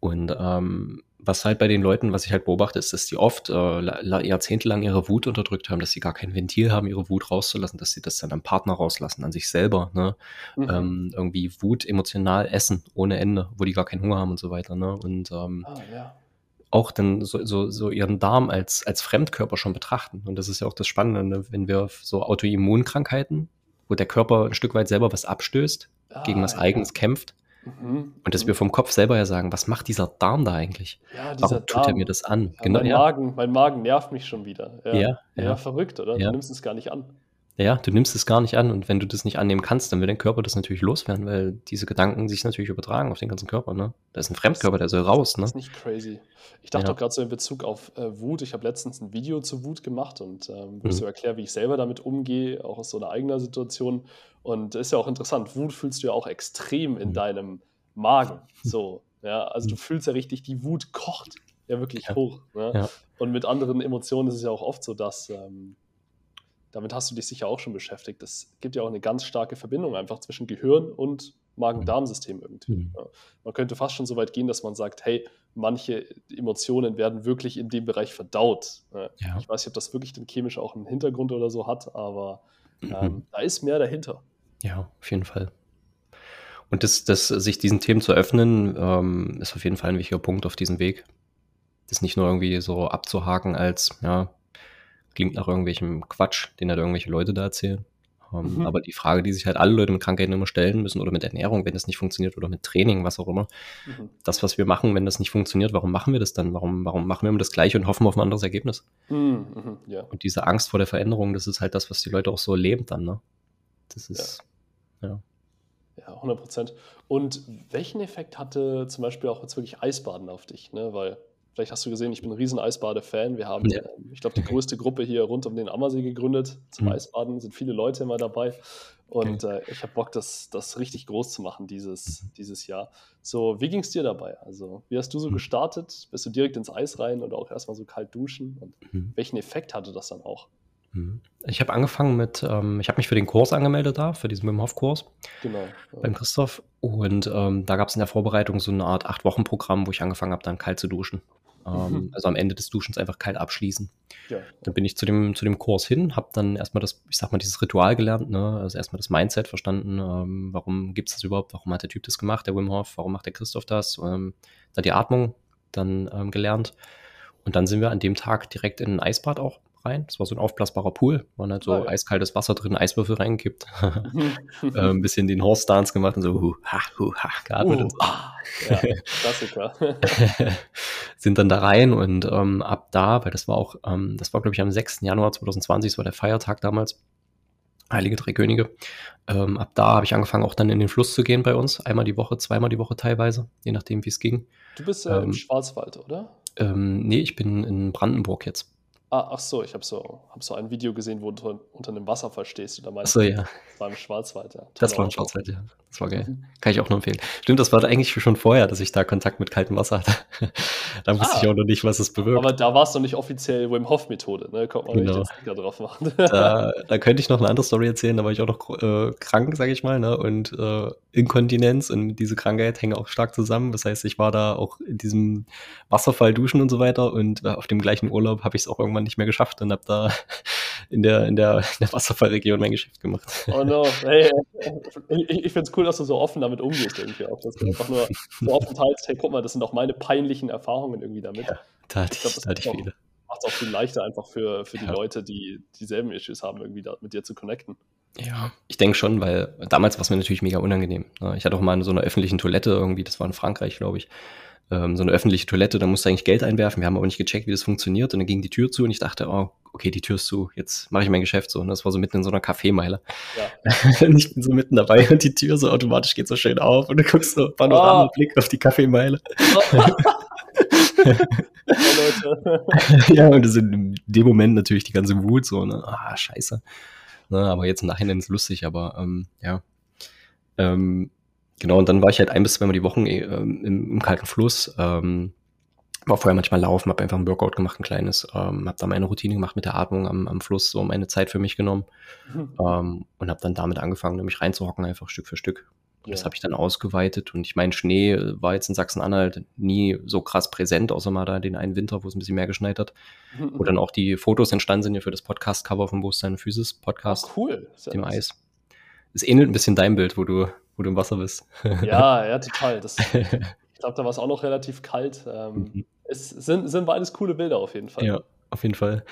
Und ähm, was halt bei den Leuten, was ich halt beobachte, ist, dass die oft äh, jahrzehntelang ihre Wut unterdrückt haben, dass sie gar kein Ventil haben, ihre Wut rauszulassen, dass sie das dann am Partner rauslassen, an sich selber, ne? Mhm. Ähm, irgendwie Wut emotional essen ohne Ende, wo die gar keinen Hunger haben und so weiter, ne? Und ähm, ah, ja. auch dann so, so, so ihren Darm als, als Fremdkörper schon betrachten. Und das ist ja auch das Spannende, ne? wenn wir so Autoimmunkrankheiten, wo der Körper ein Stück weit selber was abstößt, ah, gegen was ja. Eigenes kämpft, Mhm. Und dass wir vom Kopf selber ja sagen, was macht dieser Darm da eigentlich? Ja, dieser Warum tut Darm. er mir das an? Ja, genau, mein, ja. Magen, mein Magen nervt mich schon wieder. Ja, ja, ja. verrückt, oder? Du nimmst es gar nicht an. Ja, du nimmst es gar nicht an und wenn du das nicht annehmen kannst, dann will dein Körper das natürlich loswerden, weil diese Gedanken sich natürlich übertragen auf den ganzen Körper. Ne? Da ist ein Fremdkörper, der soll raus. Ne? Das ist nicht crazy. Ich dachte ja. auch gerade so in Bezug auf äh, Wut. Ich habe letztens ein Video zu Wut gemacht und ähm, wo mhm. ich so erkläre, wie ich selber damit umgehe, auch aus so einer eigenen Situation. Und ist ja auch interessant. Wut fühlst du ja auch extrem in mhm. deinem Magen. (laughs) So, ja, also du mhm. fühlst ja richtig, die Wut kocht ja wirklich ja. hoch. Ne? Ja. Und mit anderen Emotionen ist es ja auch oft so, dass ähm, damit hast du dich sicher auch schon beschäftigt. Es gibt ja auch eine ganz starke Verbindung einfach zwischen Gehirn und Magen-Darm-System irgendwie. Mhm. Ja. Man könnte fast schon so weit gehen, dass man sagt, hey, manche Emotionen werden wirklich in dem Bereich verdaut. Ja. Ich weiß nicht, ob das wirklich dann chemisch auch einen Hintergrund oder so hat, aber mhm. ähm, da ist mehr dahinter. Ja, auf jeden Fall. Und das, das, sich diesen Themen zu öffnen, ähm, ist auf jeden Fall ein wichtiger Punkt auf diesem Weg. Das nicht nur irgendwie so abzuhaken als, ja, klingt nach irgendwelchem Quatsch, den halt irgendwelche Leute da erzählen. Um, ähm, mhm. Aber die Frage, die sich halt alle Leute mit Krankheiten immer stellen müssen oder mit Ernährung, wenn das nicht funktioniert oder mit Training, was auch immer. Mhm. Das, was wir machen, wenn das nicht funktioniert, warum machen wir das dann? Warum, warum machen wir immer das Gleiche und hoffen auf ein anderes Ergebnis? Mhm. mhm ja. Und diese Angst vor der Veränderung, das ist halt das, was die Leute auch so leben dann, ne? Das ist, ja. ja. Ja, 100 Prozent. Und welchen Effekt hatte zum Beispiel auch jetzt wirklich Eisbaden auf dich? Ne? Weil vielleicht hast du gesehen, ich bin ein riesen Eisbade-Fan. Wir haben, ja. ich glaube, die größte Gruppe hier rund um den Ammersee gegründet zum mhm. Eisbaden. Sind viele Leute immer dabei. Und okay. äh, ich habe Bock, das, das richtig groß zu machen dieses, dieses Jahr. So, wie ging es dir dabei? Also, wie hast du so mhm. gestartet? Bist du direkt ins Eis rein oder auch erstmal so kalt duschen? Und mhm. welchen Effekt hatte das dann auch? Mhm. Ich habe angefangen mit, ähm, ich habe mich für den Kurs angemeldet da, für diesen Wim Hof Kurs. Genau. Ja. Beim Christoph. Und ähm, da gab es in der Vorbereitung so eine Art Acht-Wochen-Programm, wo ich angefangen habe, dann kalt zu duschen. Ähm, mhm. Also am Ende des Duschens einfach kalt abschließen. Ja. Dann bin ich zu dem, zu dem Kurs hin, habe dann erstmal das, ich sag mal, dieses Ritual gelernt, ne? also erstmal das Mindset verstanden, ähm, warum gibt es das überhaupt, warum hat der Typ das gemacht, der Wim Hof, warum macht der Christoph das, ähm, dann die Atmung dann ähm, gelernt. Und dann sind wir an dem Tag direkt in ein Eisbad auch rein. Das war so ein aufblasbarer Pool. Man hat so oh, ja. eiskaltes Wasser drin, Eiswürfel reingekippt. (laughs) äh, ein bisschen den Horse Dance gemacht und so hu, ha, hu, ha, geatmet uh, und so. Ah, ja, Klassiker. (laughs) (laughs) Sind dann da rein und ähm, ab da, weil das war auch, ähm, das war glaube ich am 6. Januar 2020, das war der Feiertag damals. Heilige Drei Könige. Ähm, ab da habe ich angefangen, auch dann in den Fluss zu gehen bei uns. Einmal die Woche, zweimal die Woche teilweise, je nachdem, wie es ging. Du bist äh, im ähm, Schwarzwald, oder? Ähm, nee, ich bin in Brandenburg jetzt. Ah, ach so, ich habe so, hab so ein Video gesehen, wo du unter einem Wasserfall stehst. Oder meinst so, ja. Das war im Schwarzwald, ja. das war im Schwarzwald, ja. Das war geil. Mhm. Kann ich auch nur empfehlen. Stimmt, das war da eigentlich schon vorher, dass ich da Kontakt mit kaltem Wasser hatte. (laughs) da wusste ah, ich auch noch nicht, was es bewirkt. Aber da war es noch nicht offiziell Wim Hof Methode, ne? Kommt man genau. nicht den drauf machen. (laughs) da, da, könnte ich noch eine andere Story erzählen, da war ich auch noch äh, krank, sage ich mal, ne? Und äh, Inkontinenz und diese Krankheit hängen auch stark zusammen. Das heißt, ich war da auch in diesem Wasserfall duschen und so weiter und äh, auf dem gleichen Urlaub habe ich es auch irgendwann nicht mehr geschafft und habe da (laughs) in der, in der, in der Wasserfallregion mein Geschäft gemacht. Oh no, hey, ich, ich finde es cool, dass du so offen damit umgehst irgendwie auch. Dass du einfach nur so offen teilst, hey, guck mal, das sind auch meine peinlichen Erfahrungen irgendwie damit. Ja, da hatte ich, ich, glaub, da hatte ich viele. Macht es auch viel leichter einfach für, für die ja. Leute, die dieselben Issues haben, irgendwie da mit dir zu connecten. Ja, ich denke schon, weil damals war es mir natürlich mega unangenehm. Ne? Ich hatte auch mal in so einer öffentlichen Toilette irgendwie, das war in Frankreich, glaube ich, ähm, so eine öffentliche Toilette, da musst du eigentlich Geld einwerfen. Wir haben aber nicht gecheckt, wie das funktioniert. Und dann ging die Tür zu und ich dachte, oh, okay, die Tür ist zu, jetzt mache ich mein Geschäft so. Und das war so mitten in so einer Kaffeemeile. Ja. (laughs) und ich bin so mitten dabei und die Tür so automatisch geht so schön auf und du guckst so Panorama-Blick oh. auf die Kaffeemeile. Oh. (laughs) ja, und das sind in dem Moment natürlich die ganze Wut so, ne? Ah, scheiße. Ne, aber jetzt im Nachhinein ist es lustig, aber ähm, ja. Ähm, genau, und dann war ich halt ein bis zweimal die Woche äh, im, im, kalten Fluss. Ähm, war vorher manchmal laufen, habe einfach ein Workout gemacht, ein kleines, ähm, habe da meine Routine gemacht mit der Atmung am, am Fluss, so meine Zeit für mich genommen mhm. (laughs) ähm, und habe dann damit angefangen, mich reinzuhocken, einfach Stück für Stück. Ja. Das habe ich dann ausgeweitet und ich meine, Schnee äh, war jetzt in Sachsen-Anhalt nie so krass präsent, außer mal da den einen Winter, wo es ein bisschen mehr geschneit hat, mhm. wo (laughs) dann auch die Fotos entstanden sind ja für das Podcast-Cover vom Bewusstsein Physis Podcast. Oh, cool. Sehr dem nice. Eis. Es ähnelt ein bisschen dein Bild, wo du, wo du im Wasser bist. Ja, (laughs) ja, total. Das, ich glaube, da war es auch noch relativ kalt. Ähm, mhm. Es sind, sind beides coole Bilder auf jeden Fall. Ja, auf jeden Fall.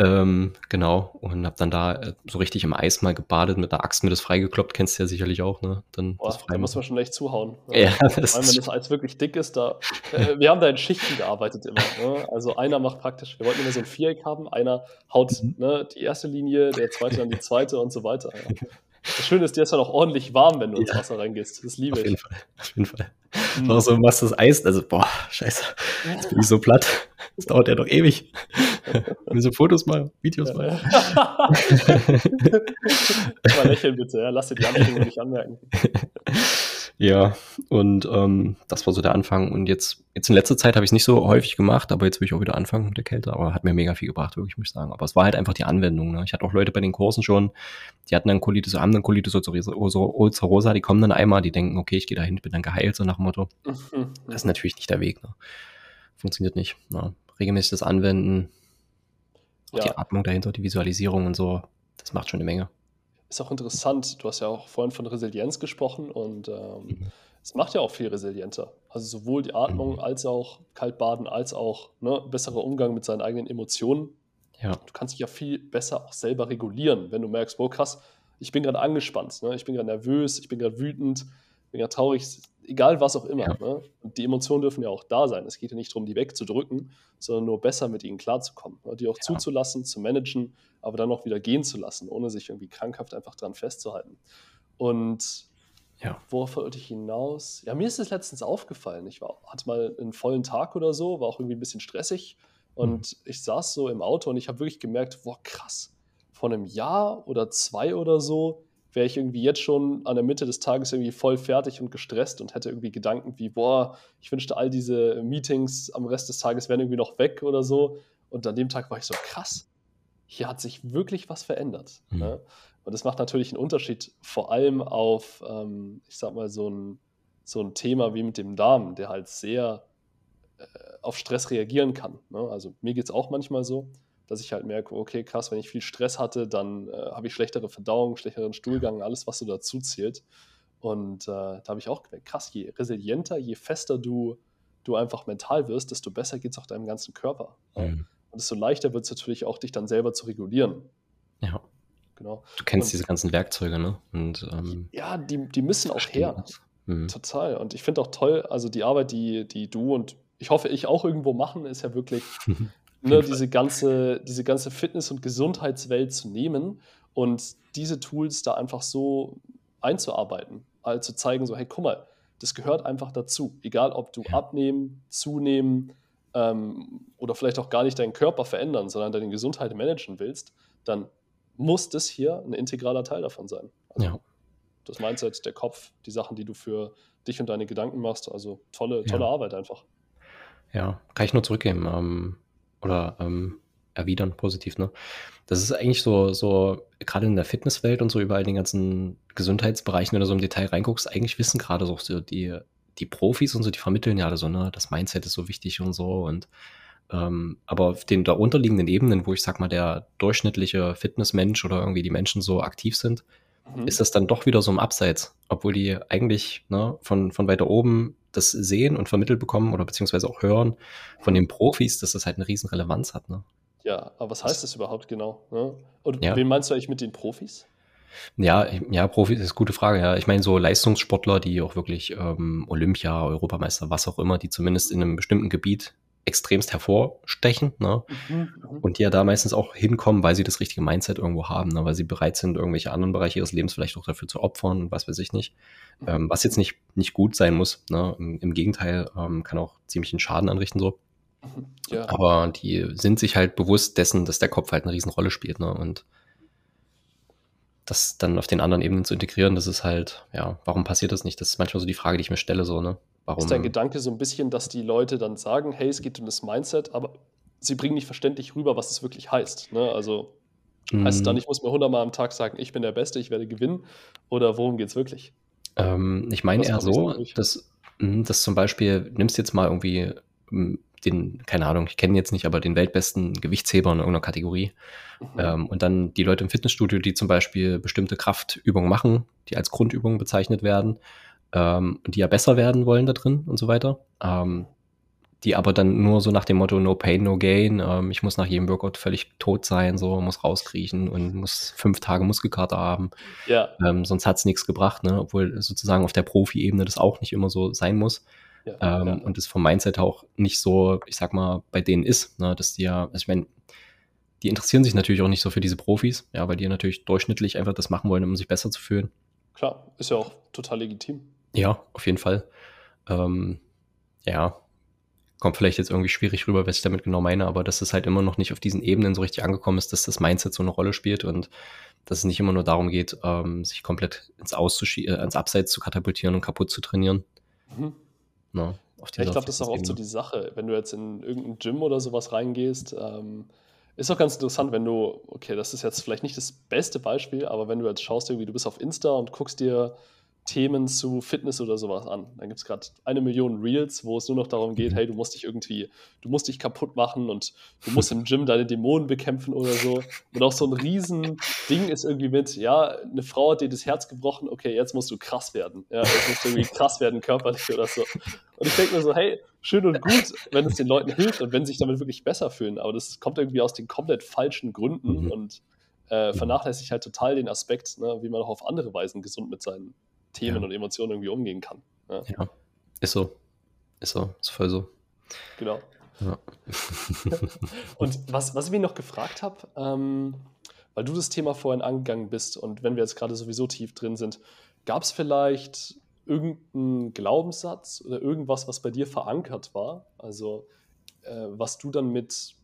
Ähm, genau, und habe dann da äh, so richtig im Eis mal gebadet, mit der Axt mir das freigekloppt, kennst du ja sicherlich auch, ne? Dann Boah, da muss man schon echt zuhauen. (laughs) Ja, das Vor allem, wenn das Eis wirklich dick ist, da, äh, wir haben da in Schichten gearbeitet immer. Ne? Also einer macht praktisch, wir wollten immer so ein Viereck haben, einer haut mhm. ne, die erste Linie, der zweite dann die zweite und so weiter. Ja. Das Schöne ist, dir ist ja noch ordentlich warm, wenn du ins Wasser reingehst. Das liebe ich. Auf jeden Fall. Auf jeden Fall. Mhm. Auch so machst das Eis, also boah, scheiße. Jetzt bin ich so platt. Das dauert ja doch ewig. (laughs) Und so Fotos mal, Videos mal. mal lächeln bitte, ja. lass dir die Anstrengung nicht anmerken. (laughs) Ja, und ähm, das war so der Anfang. Und jetzt, jetzt in letzter Zeit habe ich es nicht so häufig gemacht, aber jetzt will ich auch wieder anfangen mit der Kälte. Aber hat mir mega viel gebracht, wirklich, muss ich sagen. Aber es war halt einfach die Anwendung. Ne? Ich hatte auch Leute bei den Kursen schon, die hatten dann Colitis, haben dann Colitis ulcerosa, die kommen dann einmal, die denken, okay, ich gehe dahin, bin dann geheilt, so nach dem Motto. Mhm. Das ist natürlich nicht der Weg. Ne? Funktioniert nicht. Ne? Regelmäßig das Anwenden, ja. die Atmung dahinter, die Visualisierung und so, das macht schon eine Menge ist auch interessant. Du hast ja auch vorhin von Resilienz gesprochen und ähm, mhm. es macht ja auch viel resilienter. Also sowohl die Atmung mhm. als auch Kaltbaden, als auch ne, besserer Umgang mit seinen eigenen Emotionen. Ja. Du kannst dich ja viel besser auch selber regulieren, wenn du merkst, wow, krass, ich bin gerade angespannt, ne? ich bin gerade nervös, ich bin gerade wütend, ich bin gerade traurig, egal was auch immer. Ja. Ne? Und die Emotionen dürfen ja auch da sein. Es geht ja nicht darum, die wegzudrücken, sondern nur besser mit ihnen klarzukommen. Ne? Die auch ja. zuzulassen, zu managen, aber dann auch wieder gehen zu lassen, ohne sich irgendwie krankhaft einfach dran festzuhalten. Und ja. worauf wollte ich hinaus? Ja, mir ist es letztens aufgefallen. Ich war, hatte mal einen vollen Tag oder so, war auch irgendwie ein bisschen stressig. Und mhm. ich saß so im Auto und ich habe wirklich gemerkt, boah, krass, vor einem Jahr oder zwei oder so wäre ich irgendwie jetzt schon an der Mitte des Tages irgendwie voll fertig und gestresst und hätte irgendwie Gedanken wie, boah, ich wünschte, all diese Meetings am Rest des Tages wären irgendwie noch weg oder so. Und an dem Tag war ich so, krass, hier hat sich wirklich was verändert. Mhm. Ne? Und das macht natürlich einen Unterschied, vor allem auf, ähm, ich sag mal, so ein, so ein Thema wie mit dem Darm, der halt sehr äh, auf Stress reagieren kann. Ne? Also mir geht es auch manchmal so dass ich halt merke, okay, krass, wenn ich viel Stress hatte, dann äh, habe ich schlechtere Verdauung, schlechteren Stuhlgang, alles, was so dazu zählt. Und äh, da habe ich auch gemerkt, krass, je resilienter, je fester du, du einfach mental wirst, desto besser geht es auch deinem ganzen Körper. Mhm. Und desto leichter wird es natürlich auch, dich dann selber zu regulieren. Ja. Genau. Du kennst und, diese ganzen Werkzeuge, ne? Und, ähm, ja, die, die müssen auch her. Mhm. Total. Und ich finde auch toll, also die Arbeit, die, die du und ich hoffe, ich auch irgendwo machen, ist ja wirklich (laughs) ne, diese, ganze, diese ganze Fitness- und Gesundheitswelt zu nehmen und diese Tools da einfach so einzuarbeiten. Also zu zeigen, so, hey, guck mal, das gehört einfach dazu. Egal, ob du abnehmen, zunehmen ähm, oder vielleicht auch gar nicht deinen Körper verändern, sondern deine Gesundheit managen willst, dann muss das hier ein integraler Teil davon sein. Also ja. Das Mindset, der Kopf, die Sachen, die du für dich und deine Gedanken machst. Also tolle, tolle ja. Arbeit einfach. Ja, kann ich nur zurückgeben. Ähm, oder ähm, erwidern, positiv, ne? Das ist eigentlich so, so, gerade in der Fitnesswelt und so überall den ganzen Gesundheitsbereichen, wenn du so im Detail reinguckst, eigentlich wissen gerade so die, die Profis und so, die vermitteln ja alle so, ne, das Mindset ist so wichtig und so und ähm, aber auf den darunterliegenden Ebenen, wo ich sag mal, der durchschnittliche Fitnessmensch oder irgendwie die Menschen so aktiv sind, mhm. ist das dann doch wieder so im Abseits, obwohl die eigentlich ne, von, von weiter oben das sehen und vermittelt bekommen oder beziehungsweise auch hören von den Profis, dass das halt eine riesen Relevanz hat. Ne? Ja, aber was heißt das überhaupt genau? Ne? Und ja. wen meinst du eigentlich mit den Profis? Ja, ja, Profi ist eine gute Frage. Ja, ich meine so Leistungssportler, die auch wirklich ähm, Olympia, Europameister, was auch immer, die zumindest in einem bestimmten Gebiet extremst hervorstechen, ne? Mhm, mhm. Und die ja da meistens auch hinkommen, weil sie das richtige Mindset irgendwo haben, ne? weil sie bereit sind, irgendwelche anderen Bereiche ihres Lebens vielleicht auch dafür zu opfern und was weiß ich nicht. Mhm. Ähm, was jetzt nicht, nicht gut sein muss. Ne? Im, Im, Gegenteil, ähm, kann auch ziemlich einen Schaden anrichten so. Mhm, ja. Aber die sind sich halt bewusst dessen, dass der Kopf halt eine Riesenrolle spielt, ne? Und das dann auf den anderen Ebenen zu integrieren, das ist halt, ja, warum passiert das nicht? Das ist manchmal so die Frage, die ich mir stelle, so, ne? Warum? Ist dein Gedanke so ein bisschen, dass die Leute dann sagen, hey, es geht um das Mindset, aber sie bringen nicht verständlich rüber, was es wirklich heißt. Ne? Also mm. heißt es dann, mhm. ich muss mir hundertmal am Tag sagen, ich bin der Beste, ich werde gewinnen? Oder worum geht es wirklich? Ähm, ich meine eher so, dass, hm, dass zum Beispiel, nimmst jetzt mal irgendwie hm, den, keine Ahnung, ich kenne jetzt nicht, aber den weltbesten Gewichtsheber in irgendeiner Kategorie. Mhm. Ähm, und dann die Leute im Fitnessstudio, die zum Beispiel bestimmte Kraftübungen machen, die als Grundübungen bezeichnet werden, ähm, die ja besser werden wollen da drin und so weiter. Ähm, die aber dann nur so nach dem Motto No Pain, No Gain, ähm, ich muss nach jedem Workout völlig tot sein, so muss rauskriechen und muss fünf Tage Muskelkater haben. Ja. Ähm, sonst hat's nichts gebracht, ne? obwohl sozusagen auf der Profi-Ebene das auch nicht immer so sein muss. Ja, ähm, ja. Und das vom Mindset auch nicht so, ich sag mal, bei denen ist, ne? dass die ja, also ich meine, die interessieren sich natürlich auch nicht so für diese Profis, ja, weil die natürlich durchschnittlich einfach das machen wollen, um sich besser zu fühlen. Klar, ist ja auch total legitim. Ja, auf jeden Fall. Ähm, ja, kommt vielleicht jetzt irgendwie schwierig rüber, was ich damit genau meine, aber dass es halt immer noch nicht auf diesen Ebenen so richtig angekommen ist, dass das Mindset so eine Rolle spielt und dass es nicht immer nur darum geht, ähm, sich komplett ins, äh, ins Abseits zu katapultieren und kaputt zu trainieren. Mhm. No, ja, ich glaube, das ist auch oft so die Sache. Wenn du jetzt in irgendein Gym oder sowas reingehst, ähm, ist auch ganz interessant, wenn du, okay, das ist jetzt vielleicht nicht das beste Beispiel, aber wenn du jetzt schaust, irgendwie, du bist auf Insta und guckst dir Themen zu Fitness oder sowas an. Dann gibt es gerade eine Million Reels, wo es nur noch darum geht, mhm. hey, du musst dich irgendwie, du musst dich kaputt machen und du musst im Gym deine Dämonen bekämpfen oder so. Und auch so ein riesen Ding ist irgendwie mit, ja, eine Frau hat dir das Herz gebrochen, okay, jetzt musst du krass werden. Ja, jetzt musst du irgendwie (laughs) krass werden körperlich oder so. Und ich denke mir so, hey, schön und gut, wenn es den Leuten hilft und wenn sie sich damit wirklich besser fühlen, aber das kommt irgendwie aus den komplett falschen Gründen mhm. und äh, vernachlässigt halt total den Aspekt, ne, wie man auch auf andere Weisen gesund mit seinen Themen ja. und Emotionen irgendwie umgehen kann. Ja. ja. ist so. Ist so, ist voll so. Genau. Ja. (laughs) und was, was ich mich noch gefragt habe, ähm, weil du das Thema vorhin angegangen bist und wenn wir jetzt gerade sowieso tief drin sind, gab es vielleicht irgendeinen Glaubenssatz oder irgendwas, was bei dir verankert war? Also, äh, was du dann mit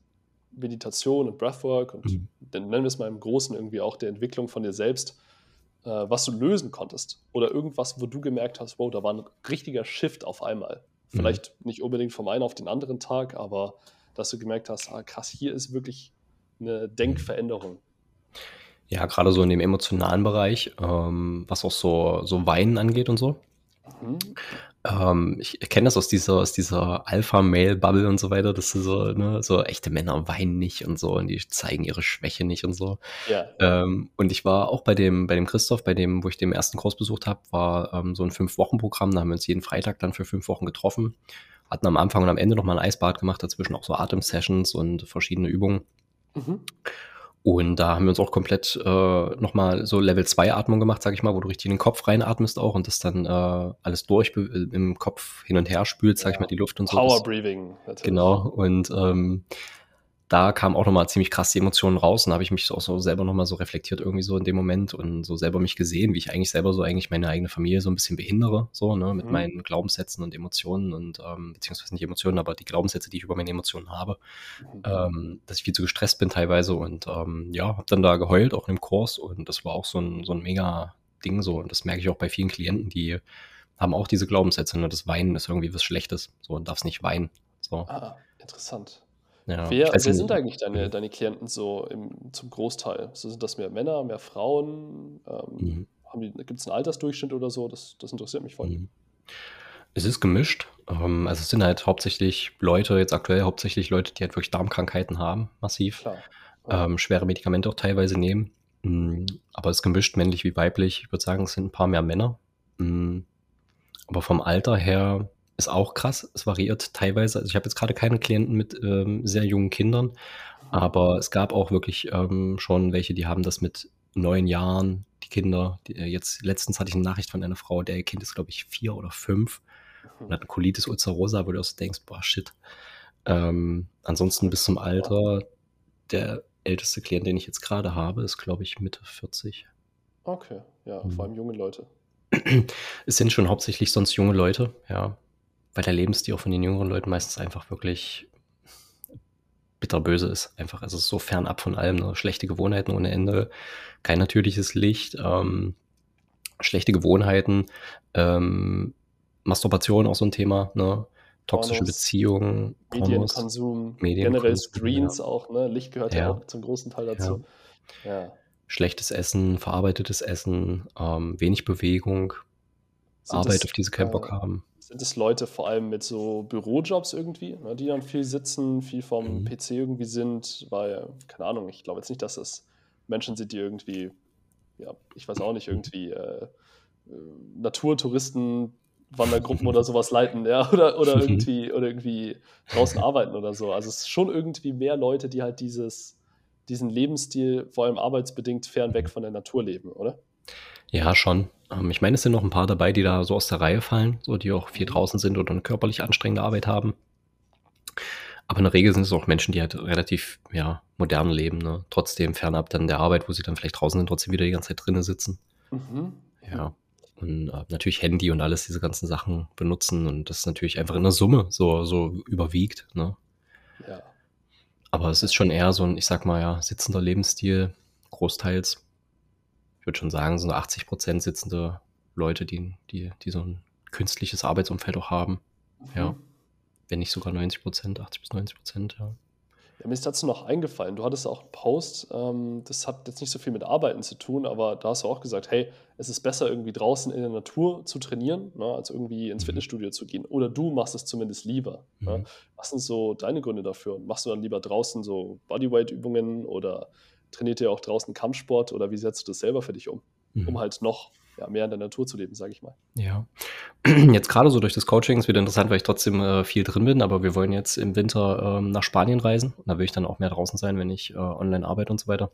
Meditation und Breathwork und mhm. dann nennen wir es mal im Großen irgendwie auch der Entwicklung von dir selbst äh, was du lösen konntest. Oder irgendwas, wo du gemerkt hast, wow, da war ein richtiger Shift auf einmal. Mhm. Vielleicht mhm. nicht unbedingt vom einen auf den anderen Tag, aber dass du gemerkt hast, ah, krass, hier ist wirklich eine Denkveränderung. Ja, gerade so in dem emotionalen Bereich, ähm, was auch so, so Weinen angeht und so. Mhm. Ähm, ich kenne das aus dieser, aus dieser Alpha-Male-Bubble und so weiter, dass so, ne, so echte Männer weinen nicht und so und die zeigen ihre Schwäche nicht und so. Ja. Ähm, und ich war auch bei dem, bei dem Christoph, bei dem, wo ich den ersten Kurs besucht habe, war ähm, so ein Fünf-Wochen-Programm, da haben wir uns jeden Freitag dann für fünf Wochen getroffen, hatten am Anfang und am Ende nochmal ein Eisbad gemacht, dazwischen auch so Atem-Sessions und verschiedene Übungen. Mhm. Und da haben wir uns auch komplett äh, nochmal so Level 2 Atmung gemacht, sag ich mal, wo du richtig in den Kopf reinatmest auch und das dann äh, alles durch im Kopf hin und her spült, sag ja. ich mal, die Luft und so. Power Breathing. Natürlich. Genau. Und ähm, da kamen auch nochmal ziemlich krass die Emotionen raus und habe ich mich auch so selber nochmal so reflektiert irgendwie so in dem Moment und so selber mich gesehen, wie ich eigentlich selber so eigentlich meine eigene Familie so ein bisschen behindere, so, ne, mit mhm. meinen Glaubenssätzen und Emotionen und, ähm, beziehungsweise nicht Emotionen, aber die Glaubenssätze, die ich über meine Emotionen habe, mhm. ähm, dass ich viel zu gestresst bin teilweise und, ähm, ja, habe dann da geheult, auch im Kurs und das war auch so ein, so ein mega Ding so und das merke ich auch bei vielen Klienten, die haben auch diese Glaubenssätze, ne, das Weinen ist irgendwie was Schlechtes, so, und darfst nicht weinen, so. Ah, interessant. Ja, wer, wer sind eigentlich deine, deine Klienten so im, zum Großteil? So, sind das mehr Männer, mehr Frauen? Ähm, mhm. Gibt es einen Altersdurchschnitt oder so? Das, das interessiert mich voll. Mhm. Es ist gemischt. Ähm, also es sind halt hauptsächlich Leute, jetzt aktuell hauptsächlich Leute, die halt wirklich Darmkrankheiten haben, massiv. Klar. Ähm, schwere Medikamente auch teilweise nehmen. Mhm. Aber es ist gemischt, männlich wie weiblich. Ich würde sagen, es sind ein paar mehr Männer. Mhm. Aber vom Alter her ist auch krass. Es variiert teilweise. Also ich habe jetzt gerade keine Klienten mit ähm, sehr jungen Kindern, aber es gab auch wirklich ähm, schon welche, die haben das mit neun Jahren, die Kinder. Die, äh, jetzt letztens hatte ich eine Nachricht von einer Frau, der Kind ist, glaube ich, vier oder fünf und hat eine Colitis ulcerosa, wo du auch so denkst, boah, shit. Ähm, ansonsten bis zum Alter, der älteste Klient, den ich jetzt gerade habe, ist, glaube ich, Mitte 40. Okay, ja, mhm. vor allem junge Leute. (clears throat) Es sind schon hauptsächlich sonst junge Leute, ja. Weil der Lebensstil auch von den jüngeren Leuten meistens einfach wirklich bitterböse ist. Einfach, also so fernab von allem. Ne? Schlechte Gewohnheiten ohne Ende, kein natürliches Licht, ähm, schlechte Gewohnheiten, ähm, Masturbation auch so ein Thema, ne? toxische Pornos, Beziehungen, Medienkonsum, Medienkonsum, generell Screens ja. auch, ne? Licht gehört ja. ja. auch zum großen Teil dazu. Ja. Schlechtes Essen, verarbeitetes Essen, ähm, wenig Bewegung, Sind Arbeit, das, auf die sie keinen Bock haben sind es Leute vor allem mit so Bürojobs irgendwie, ne, die dann viel sitzen, viel vom mhm. PC irgendwie sind, weil, keine Ahnung, ich glaube jetzt nicht, dass es Menschen sind, die irgendwie, ja, ich weiß auch nicht, irgendwie äh, äh Naturtouristen, Wandergruppen oder sowas leiten, ja, (laughs) oder, oder (laughs) irgendwie, oder irgendwie draußen arbeiten oder so. Also es ist schon irgendwie mehr Leute, die halt dieses, diesen Lebensstil, vor allem arbeitsbedingt, fernweg von der Natur leben, oder? Ja, schon. Ähm, ich meine, es sind noch ein paar dabei, die da so aus der Reihe fallen, so die auch viel mhm. draußen sind oder eine körperlich anstrengende Arbeit haben. Aber in der Regel sind es auch Menschen, die halt relativ ja, modern leben, ne? trotzdem fernab dann der Arbeit, wo sie dann vielleicht draußen sind, trotzdem wieder die ganze Zeit drinnen sitzen. Mhm. Ja. Und äh, natürlich Handy und alles, diese ganzen Sachen benutzen und das natürlich einfach in der Summe so, so überwiegt. Ne? Ja. Aber es ist schon eher so ein, ich sag mal ja, sitzender Lebensstil, großteils ich würde schon sagen, so 80 Prozent sitzende Leute, die, die, die so ein künstliches Arbeitsumfeld auch haben. Mhm. Ja. Wenn nicht sogar 90 Prozent, 80 bis 90 Prozent, ja. Ja, mir ist dazu noch eingefallen, du hattest auch einen Post, ähm, das hat jetzt nicht so viel mit Arbeiten zu tun, aber da hast du auch gesagt, hey, es ist besser irgendwie draußen in der Natur zu trainieren, ne, als irgendwie ins mhm. Fitnessstudio zu gehen. Oder du machst es zumindest lieber. Mhm. Ne? Was sind so deine Gründe dafür? Machst du dann lieber draußen so Bodyweight-Übungen oder trainiert ihr auch draußen Kampfsport oder wie setzt du das selber für dich um? Mhm. Um halt noch ja, mehr in der Natur zu leben, sage ich mal. Ja. (clears throat) Jetzt gerade so durch das Coaching ist wieder interessant, weil ich trotzdem äh, viel drin bin, aber wir wollen jetzt im Winter ähm, nach Spanien reisen. Da will ich dann auch mehr draußen sein, wenn ich äh, online arbeite und so weiter.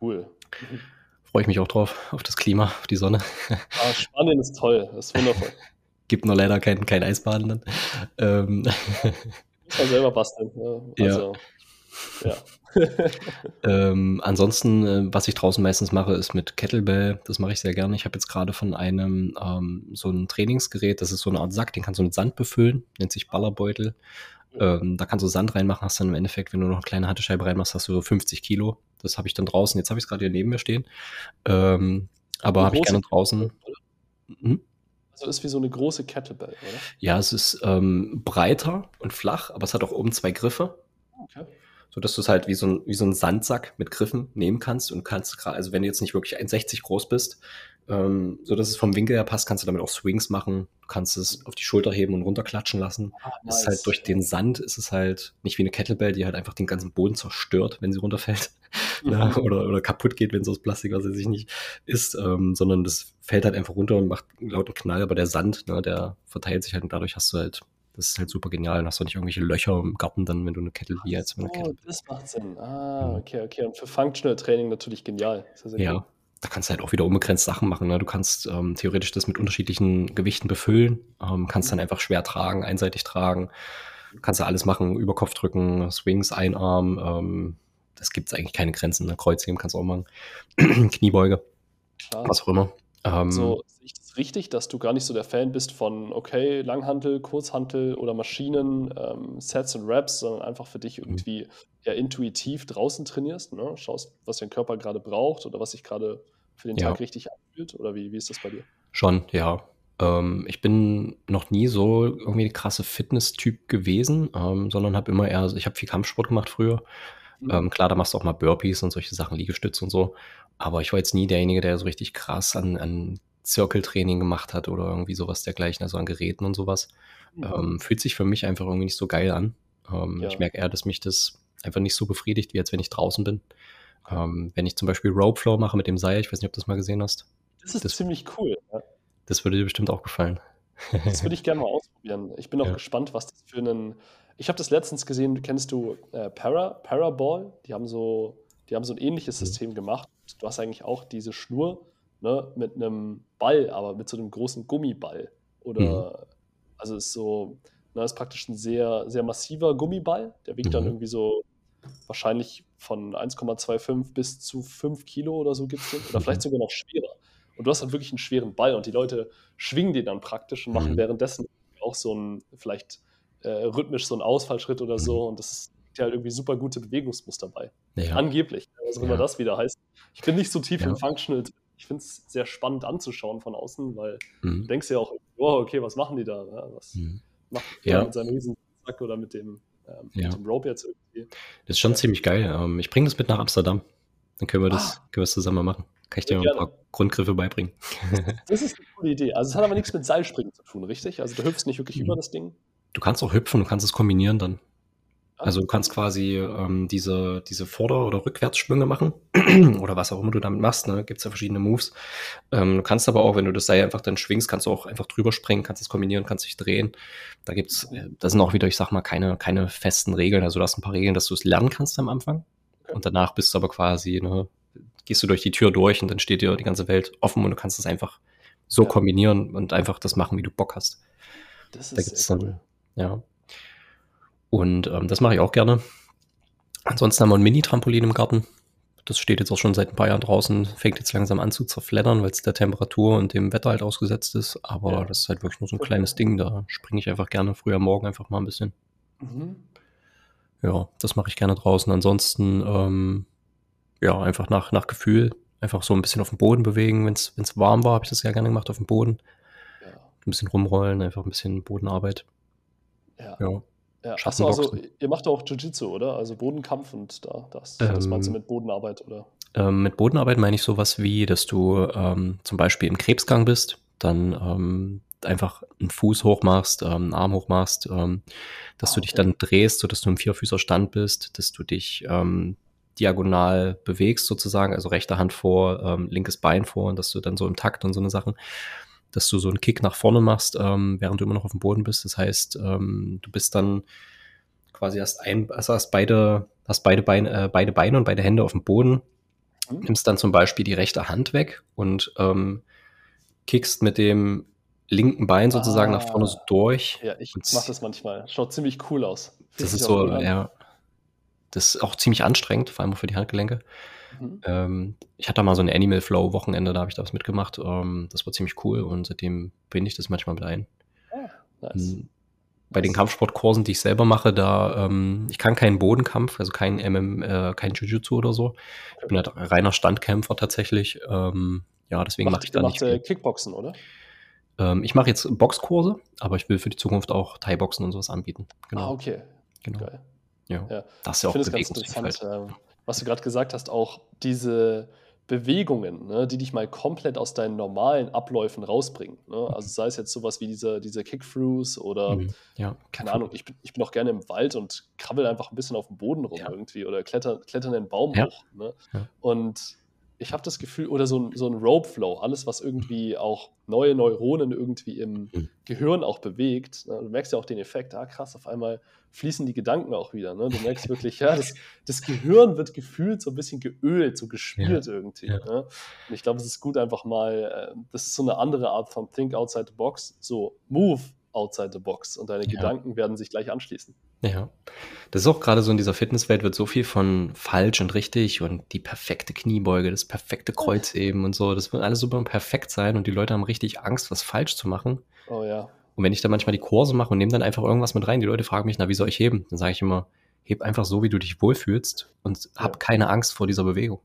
Cool. Mhm. Freue ich mich auch drauf, auf das Klima, auf die Sonne. Ah, Spanien ist toll, das ist wundervoll. (laughs) Gibt nur leider kein, kein Eisbaden dann. Ähm. Muss man selber basteln. Ne? Also, ja. ja. Ähm, ansonsten, äh, was ich draußen meistens mache, ist mit Kettlebell. Das mache ich sehr gerne. Ich habe jetzt gerade von einem ähm, so ein Trainingsgerät, das ist so eine Art Sack, den kannst du mit Sand befüllen, nennt sich Ballerbeutel. Ähm, da kannst du Sand reinmachen, hast dann im Endeffekt, wenn du noch eine kleine Hattescheibe reinmachst, hast du so 50 Kilo. Das habe ich dann draußen. Jetzt habe ich es gerade hier neben mir stehen. Ähm, aber habe ich gerne draußen. Hm? Also ist wie so eine große Kettlebell, oder? Ja, es ist ähm, breiter und flach, aber es hat auch oben zwei Griffe. Okay so dass du es halt wie so, ein, wie so ein Sandsack mit Griffen nehmen kannst und kannst gerade, also wenn du jetzt nicht wirklich 1,60 groß bist, ähm, so dass es vom Winkel her passt, kannst du damit auch Swings machen, du kannst es auf die Schulter heben und runterklatschen lassen. Ah, nice. ist halt durch den Sand ist es halt nicht wie eine Kettlebell, die halt einfach den ganzen Boden zerstört, wenn sie runterfällt. (laughs) Mhm. ja, oder, oder kaputt geht, wenn es aus Plastik, was weiß ich nicht, ist, ähm, sondern das fällt halt einfach runter und macht einen lauten Knall, aber der Sand, ne, der verteilt sich halt und dadurch hast du halt das ist halt super genial. Dann hast du nicht irgendwelche Löcher im Garten dann, wenn du eine Kettle wie jetzt. Oh, Kettle das macht Sinn. Ah, okay, okay. Und für Functional Training natürlich genial. ja, cool. da kannst du halt auch wieder unbegrenzt Sachen machen. Ne? Du kannst ähm, theoretisch das mit unterschiedlichen Gewichten befüllen, ähm, kannst dann mhm. einfach schwer tragen, einseitig tragen. Kannst du alles machen, über Kopf drücken, Swings, Einarm. Ähm, das gibt es eigentlich keine Grenzen. Ne? Kreuzheben kannst du auch machen. (clears throat) Kniebeuge, Klar. was auch immer. Ähm, so, sehe ich das richtig, dass du gar nicht so der Fan bist von, okay, Langhantel, Kurzhantel oder Maschinen, ähm, Sets und Raps, sondern einfach für dich mhm. irgendwie eher intuitiv draußen trainierst, ne? schaust, was dein Körper gerade braucht oder was sich gerade für den ja. Tag richtig anfühlt? Oder wie, wie ist das bei dir? Schon, ja. Ähm, ich bin noch nie so irgendwie krasse Fitness-Typ gewesen, ähm, sondern habe immer eher, ich habe viel Kampfsport gemacht früher. Mhm. Ähm, klar, da machst du auch mal Burpees und solche Sachen, Liegestütze und so. Aber ich war jetzt nie derjenige, der so richtig krass an, an Zirkeltraining gemacht hat oder irgendwie sowas dergleichen, also an Geräten und sowas. Mhm. Ähm, fühlt sich für mich einfach irgendwie nicht so geil an. Ähm, ja. Ich merke eher, dass mich das einfach nicht so befriedigt, wie als wenn ich draußen bin. Ähm, wenn ich zum Beispiel Rope Flow mache mit dem Seil, ich weiß nicht, ob du das mal gesehen hast. Das ist das, ziemlich cool. Ja. Das würde dir bestimmt auch gefallen. Das würde ich gerne mal ausprobieren. Ich bin auch ja. gespannt, was das für einen. Ich habe das letztens gesehen, kennst du äh, Para, Paraball? Die haben so, die haben so ein ähnliches mhm. System gemacht du hast eigentlich auch diese Schnur ne, mit einem Ball, aber mit so einem großen Gummiball. Oder, mhm. also ist so, ne, ist praktisch ein sehr, sehr massiver Gummiball. Der wiegt mhm. dann irgendwie so wahrscheinlich von 1,25 bis zu 5 Kilo oder so gibt es. Oder (laughs) vielleicht sogar noch schwerer. Und du hast dann wirklich einen schweren Ball und die Leute schwingen den dann praktisch und machen mhm. währenddessen auch so ein, vielleicht äh, rhythmisch so einen Ausfallschritt oder so. Mhm. Und das ist ja halt irgendwie super gute Bewegungsmuster bei. Ja. Angeblich. Was also, immer ja. das wieder heißt. Ich bin nicht so tief ja. im Functional. Ich finde es sehr spannend anzuschauen von außen, weil mhm. du denkst ja auch, oh, okay, was machen die da? Was mhm. macht ja. mit seinem Riesensack oder mit dem, ähm, mit dem Rope jetzt irgendwie? Das ist schon ziemlich geil. Ähm, ich bringe das mit nach Amsterdam. Dann können wir das, ah. können wir das zusammen machen. Kann ich dir ja, ein paar Grundgriffe beibringen. Das ist eine coole Idee. Also es hat aber nichts mit Seilspringen zu tun, richtig? Also du hüpfst nicht wirklich mhm. über das Ding. Du kannst auch hüpfen, du kannst es kombinieren dann. Also du kannst quasi ähm, diese, diese Vorder- oder Rückwärtsschwünge machen (clears throat) oder was auch immer du damit machst. Ne? Gibt es ja verschiedene Moves. Ähm, du kannst aber auch, wenn du das Seil einfach dann schwingst, kannst du auch einfach drüber springen, kannst es kombinieren, kannst dich drehen. Da gibt's, äh, da sind auch wieder, ich sag mal, keine, keine festen Regeln. Also du hast ein paar Regeln, dass du es lernen kannst am Anfang. Und danach bist du aber quasi, ne, gehst du durch die Tür durch und dann steht dir die ganze Welt offen und du kannst es einfach so ja. kombinieren und einfach das machen, wie du Bock hast. Das ist da gibt's dann, cool. ja. Und ähm, das mache ich auch gerne. Ansonsten haben wir ein Mini-Trampolin im Garten. Das steht jetzt auch schon seit ein paar Jahren draußen, fängt jetzt langsam an zu zerfleddern, weil es der Temperatur und dem Wetter halt ausgesetzt ist. Aber ja. das ist halt wirklich nur so ein kleines Ding. Da springe ich einfach gerne früher Morgen einfach mal ein bisschen. Mhm. Ja, das mache ich gerne draußen. Ansonsten, ähm, ja, einfach nach, nach Gefühl. Einfach so ein bisschen auf dem Boden bewegen. Wenn es warm war, habe ich das ja gerne gemacht auf dem Boden. Ja. Ein bisschen rumrollen, einfach ein bisschen Bodenarbeit. Ja. ja. Ja, Achso, also ihr macht auch Jiu-Jitsu, oder? Also Bodenkampf und da, das, ähm, das meinst du mit Bodenarbeit, oder? Ähm, mit Bodenarbeit meine ich sowas wie, dass du ähm, zum Beispiel im Krebsgang bist, dann ähm, einfach einen Fuß hoch machst, ähm, einen Arm hoch machst, ähm, dass ah, du dich dann drehst, sodass du im Vierfüßerstand bist, dass du dich ähm, diagonal bewegst sozusagen, also rechte Hand vor, ähm, linkes Bein vor und dass du dann so im Takt und so eine Sachen dass du so einen Kick nach vorne machst, ähm, während du immer noch auf dem Boden bist. Das heißt, ähm, du bist dann quasi hast ein, also hast beide, hast beide Beine, äh, beide Beine und beide Hände auf dem Boden, mhm. nimmst dann zum Beispiel die rechte Hand weg und ähm, kickst mit dem linken Bein sozusagen ah, nach vorne so durch. Ja, ich mache das manchmal. Schaut ziemlich cool aus. das ist so, ja. Das ist auch ziemlich anstrengend, vor allem für die Handgelenke. Mhm. Ähm, ich hatte mal so ein Animal Flow Wochenende, da habe ich da was mitgemacht. Ähm, das war ziemlich cool und seitdem binde ich das manchmal mit ein. Ah, nice. Hm. Bei den Kampfsportkursen, die ich selber mache, da ähm, ich kann keinen Bodenkampf, also kein MM, äh, kein Jiu-Jitsu oder so. Ich bin halt reiner Standkämpfer tatsächlich. Ähm, ja, deswegen mache ich da nicht. Viel. Kickboxen, oder? Ähm, ich mache jetzt Boxkurse, aber ich will für die Zukunft auch Thai-Boxen und sowas anbieten. Genau. Ah, okay. Genau. Geil. Ja. ja. Das ist ja auch ich ganz interessant, ähm, was du gerade gesagt hast, auch diese Bewegungen, ne, die dich mal komplett aus deinen normalen Abläufen rausbringen. Ne? Also sei es jetzt sowas wie diese, diese Kick-Throughs oder, mhm, ja. keine Ahnung, ich bin, ich bin auch gerne im Wald und krabbel einfach ein bisschen auf dem Boden rum ja. irgendwie oder kletter, kletter einen Baum hoch. Ne? Und ich habe das Gefühl, oder so ein, so ein Rope Flow, alles, was irgendwie auch neue Neuronen irgendwie im mhm. Gehirn auch bewegt. Ne? Du merkst ja auch den Effekt, ah krass, auf einmal fließen die Gedanken auch wieder. Ne? Du merkst wirklich, ja, das, das, Gehirn wird gefühlt so ein bisschen geölt, so gespielt ja. irgendwie. Ja. Ne? Und ich glaube, es ist gut einfach mal, äh, das ist so eine andere Art von Think Outside the Box, so Move outside the box und deine ja. Gedanken werden sich gleich anschließen. Ja. Das ist auch gerade so in dieser Fitnesswelt wird so viel von falsch und richtig und die perfekte Kniebeuge, das perfekte Kreuzheben und so. Das wird alles super perfekt sein und die Leute haben richtig Angst, was falsch zu machen. Oh ja. Und wenn ich dann manchmal die Kurse mache und nehme dann einfach irgendwas mit rein, die Leute fragen mich, na, wie soll ich heben? Dann sage ich immer, heb einfach so, wie du dich wohlfühlst und ja. hab keine Angst vor dieser Bewegung.